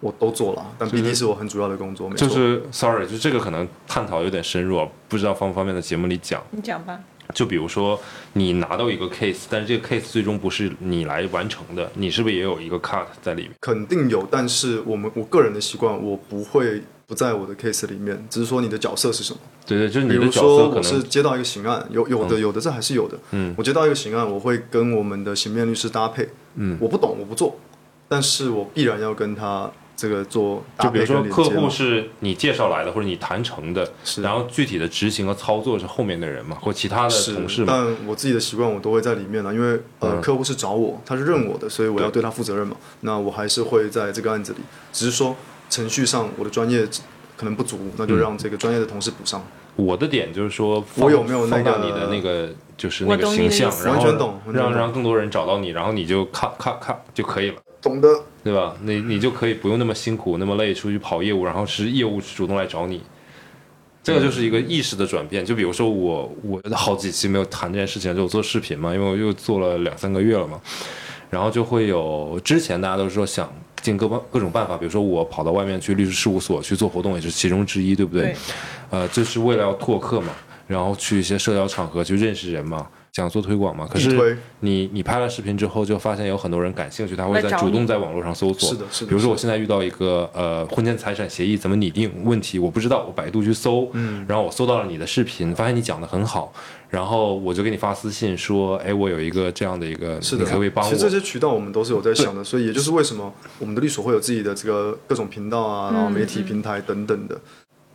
我都做了，但就是 BD 是我很主要的工作。就是 sorry，就这个可能探讨有点深入，啊，不知道方不方便在节目里讲。你讲吧。就比如说你拿到一个 case，但是这个 case 最终不是你来完成的，你是不是也有一个 cut 在里面？肯定有，但是我们我个人的习惯，我不会不在我的 case 里面，只是说你的角色是什么。对对，就是比如你的角说我是色可能接到一个刑案，有有的有的这还是有的。嗯我接到一个刑案，我会跟我们的刑辩律师搭配。嗯我不懂，我不做，但是我必然要跟他这个做就比如说客。户是你介绍来的，或者你谈成的，是然后具体的执行和操作是后面的人嘛，或其他的同事，嘛。但我自己的习惯我都会在里面了，因为呃、嗯客户是找我，他是认我的，所以我要对他负责任嘛。那我还是会在这个案子里，只是说程序上我的专业可能不足，那就让这个专业的同事补上。我的点就是说，我有没有那个放大你的那个就是那个形象，然后完全懂让让更多人找到你，然后你就看看看就可以了。懂得，对吧？你你就可以不用那么辛苦、那么累出去跑业务，然后是业务主动来找你，这个就是一个意识的转变。就比如说我我好几期没有谈这件事情，就我做视频嘛，因为我又做了两三个月了嘛，然后就会有之前大家都说想尽各方各种办法，比如说我跑到外面去律师事务所去做活动，也是其中之一，对不对？对呃，就是为了要拓客嘛，然后去一些社交场合去认识人嘛。讲做推广嘛。可是你你拍了视频之后，就发现有很多人感兴趣，他会在主动在网络上搜索。是的是的比如说我现在遇到一个呃婚前财产协议怎么拟定问题，我不知道，我百度去搜，嗯，然后我搜到了你的视频，发现你讲的很好，然后我就给你发私信说，哎，我有一个这样的一个，是的，你可不可以帮我？其实这些渠道我们都是有在想的，所以也就是为什么我们的律所会有自己的这个各种频道啊，然后媒体平台等等的。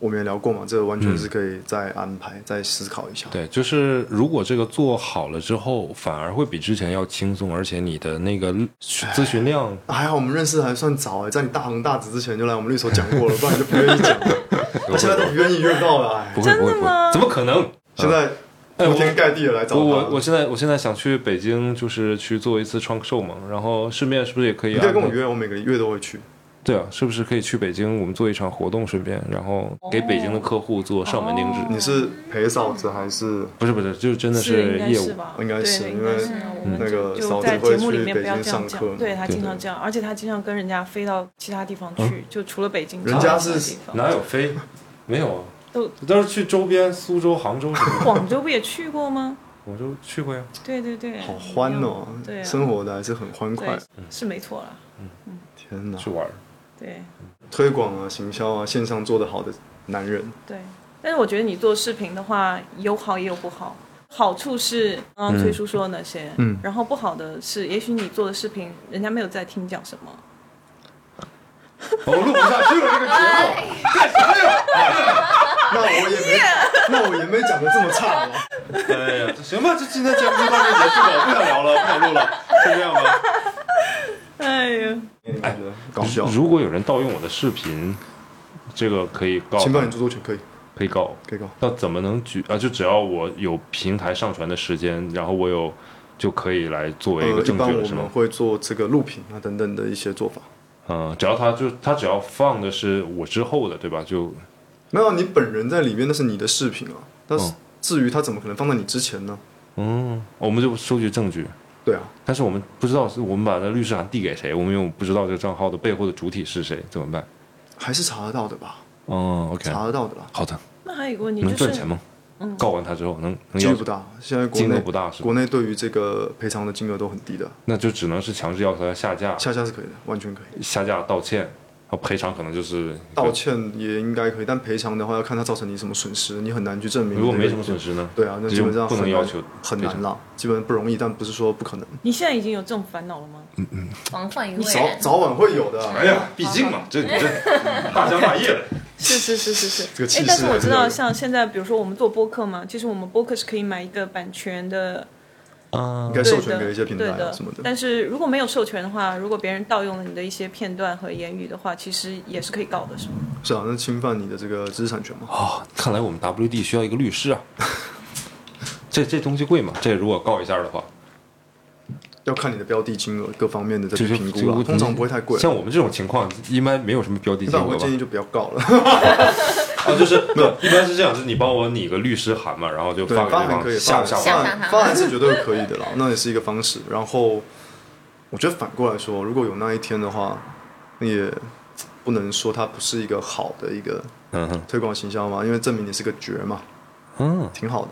我们也聊过嘛，这个完全是可以再安排、再思考一下。对，就是如果这个做好了之后，反而会比之前要轻松，而且你的那个咨询量，还好我们认识还算早哎，在你大红大紫之前就来我们律所讲过了，不然你就不愿意讲了。他现在都不愿意约到了，哎不，会不会不会，怎么可能？现在哎铺天盖地的来找。我我我现在我现在想去北京，就是去做一次创售嘛，然后顺便是不是也可以？你可以跟我约，我每个月都会去。对啊，是不是可以去北京，我们做一场活动，顺便然后给北京的客户做上门定制？你是陪嫂子还是？不是不是，就真的是应该业务。是吧？应该是因为应该是那个嫂子在会去节目里面北京不要这样上课讲，对他经常这样，而且他经常跟人家飞到其他地方去，就除了北京，人家是哪有飞？没有啊，都都是去周边，苏州、杭州什么的。广州不也去过吗？广州去过呀。对对对，好欢哦，对啊生活的还是很欢快。是没错啦，天哪，去玩儿。对推广啊、行销啊、线上做得好的男人，对。但是我觉得你做视频的话，有好也有不好。好处是刚刚崔叔说的那些，嗯然后不好的是，也许你做的视频，人家没有在听讲什么。我录不下去了，这个节目。那我也没，那我也没讲的这么差嘛。哎呀，行吧，这今天节目就到这里结束了，不想聊了，不想录了，就这样吧。哎呀，哎，搞笑，如果有人盗用我的视频，这个可以告，侵犯你著作权可以，可以告。可以告。那怎么能举啊？就只要我有平台上传的时间，然后我有就可以来作为一呃，个证据了，是吗？们会做这个录屏啊等等的一些做法。嗯，只要他就他只要放的是我之后的，对吧？就没有你本人在里面，那是你的视频啊。但是嗯至于他怎么可能放在你之前呢？嗯，我们就收集证据。对啊，但是我们不知道是我们把那律师函递给谁，我们又不知道这个账号的背后的主体是谁，怎么办？还是查得到的吧？哦，OK，查得到的吧，好的，那还有一个问题就是能赚钱，吗？嗯告完他之后能能要求几率不大。现在国金额不大是吧？国内对于这个赔偿的金额都很低的，那就只能是强制要求他下架，下架是可以的，完全可以。下架道歉，然后赔偿可能就是道。歉也应该可以，但赔偿的话要看他造成你什么损失，你很难去证明。如果没什么损，失呢？对啊，那基本上很难不能要求很难了，基本不容易，但不是说不可能，你现在已经有这种烦恼了吗？嗯嗯防患于未早然。早晚会有的。哎呀，毕竟嘛，这这 大江大业的。是是是是是，哎但是我知道，像现在比如说我们做播客嘛，其实我们播客是可以买一个版权的，啊应该，授权给一些平台什么的。但是如果没有授权的话，如果别人盗用了你的一些片段和言语的话，其实也是可以告的，是吗？是啊，那侵犯你的这个知识产权嘛？哦，看来我们 WD 需要一个律师啊。这这东西贵吗？这如果告一下的话，要看你的标的金额各方面的这这就个评估了，通常不会太贵。像我们这种情况，一般没有什么标的金额我建？议就不要告了。啊，就是没有，一般是这样，就是你帮我拟个律师函嘛，然后就，发给对方发函可以，下下下发函发下函发函是绝对可以的啦，那也是一个方式。然后，我觉得反过来说，如果有那一天的话，那也不能说它不是一个好的一个嗯哼，推广形象嘛，因为证明你是个绝嘛，嗯挺好的。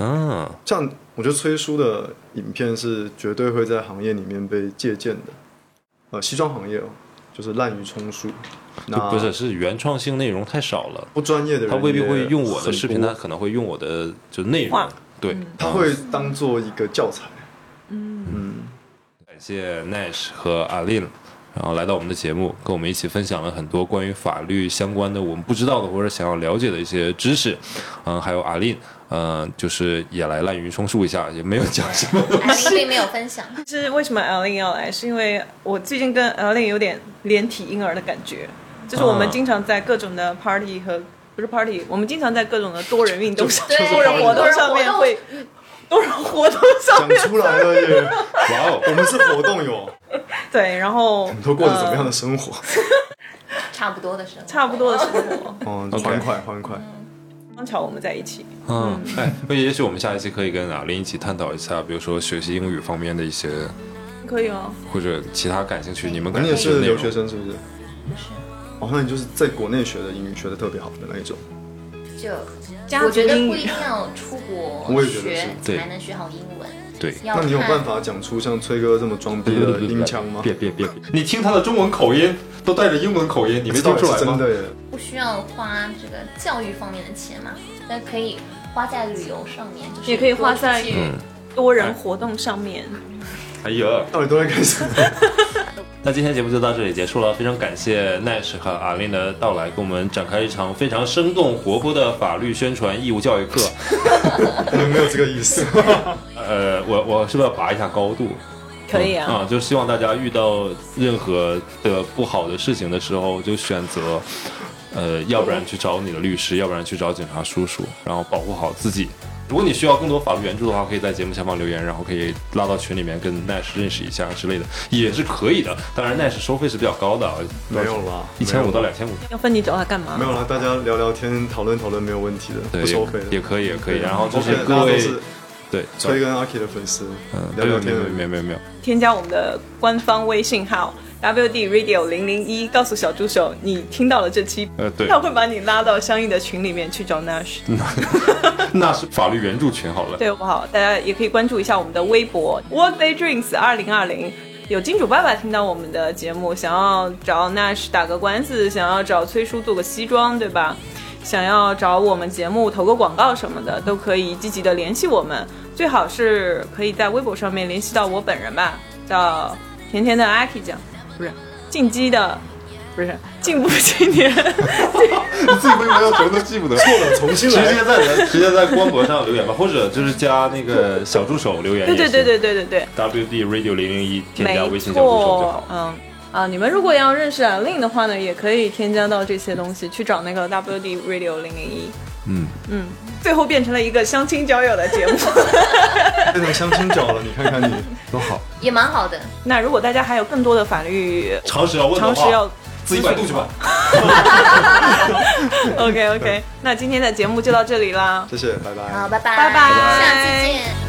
嗯，像我觉得崔叔的影片是绝对会在行业里面被借鉴的。呃，西装行业哦，就是滥竽充数，那不是是原创性内容太少了，不专业的人，他未必会用我的视频，他他可能会用我的就内容话，对，他会当做一个教材。嗯感谢 Nash 和阿令，然后来到我们的节目，跟我们一起分享了很多关于法律相关的我们不知道的或者想要了解的一些知识。嗯，还有阿令，嗯，就是也来滥竽充数一下，也没有讲什么。艾琳并没有分享，是为什么 Ellen 要来？是因为我最近跟 Ellen 有点连体婴儿的感觉，就是我们啊经常在各种的 party 和不是 party，我们经常在各种的多人运动上、对多人活动上面会多人活动上面讲出来了耶！哇哦，我们是活动哟，对，然后我们都过着怎么样的呃生活？差不多的生活，差不多的生活，哦欢快欢快。刚巧我们在一起。嗯，哎，那也许我们下一期可以跟阿林一起探讨一下，比如说学习英语方面的一些，可以哦，或者其他感兴趣，你们感你也兴趣的内容是留学。生是不是？哦，那你就是在国内学的英语学的特别好的那一种。就我觉得不一定要出国我也觉得学是才能学好英文，对。那你有看办法讲出像崔哥这么装逼的音腔吗？别别别！你听他的中文口音都带着英文口音，你没听出来吗？真的耶，不需要花这个教育方面的钱嘛，但可以花在旅游上面，就是也可以花在多人活动上面。哎呀，到底都在干什么？那今天节目就到这里结束了，非常感谢 Nash 和阿林的到来，跟我们展开一场非常生动活泼的法律宣传义务教育课。我们没有这个意思。呃，我我是不是要拔一下高度？可以啊，啊、就希望大家遇到任何的不好的事情的时候，就选择，呃，要不然去找你的律师，要不然去找警察叔叔，然后保护好自己。如果你需要更多法律援助的话，可以在节目下方留言，然后可以拉到群里面跟 Nash 认识一下之类的，也是可以的。当然，Nash 收费是比较高的，啊没有了，一千五到两千五，要分你找他干嘛？没有了，大家聊聊天、讨论讨论没有问题的，对，不收费的。也可以，也可以。然后就是各位对，崔跟阿 K 的粉丝，嗯，聊聊天没有没有没有，添加我们的官方微信号 WD Radio 零零一，告诉小助手你听到了这期，呃，对，他会把你拉到相应的群里面去找 Nash。那是法律援助群好了。对，不好，大家也可以关注一下我们的微博 Workday Drinks 二零二零。有金主爸爸听到我们的节目，想要找 Nash 打个官司，想要找崔叔做个西装，对吧？想要找我们节目投个广告什么的，都可以积极的联系我们。最好是可以在微博上面联系到我本人吧，叫甜甜的阿 K 酱，不是进击的，不是进步青年。你自己为什么要什么都记不得，错了，重新来直接在直接在官博上留言吧，或者就是加那个小助手留言。对对对对对对对。，WD Radio 零零一添加微信小助手就好，。嗯啊，你们如果要认识阿令的话呢，也可以添加到这些东西，去找那个 WD Radio 零零一。嗯，嗯，最后变成了一个相亲交友的节目。变成相亲角了，你看看你。多好。也蛮好的。那如果大家还有更多的法律常识要问的话，常识要自己百度去吧。OK OK，那今天的节目就到这里啦。谢谢，拜拜。好，拜拜，拜拜下次见。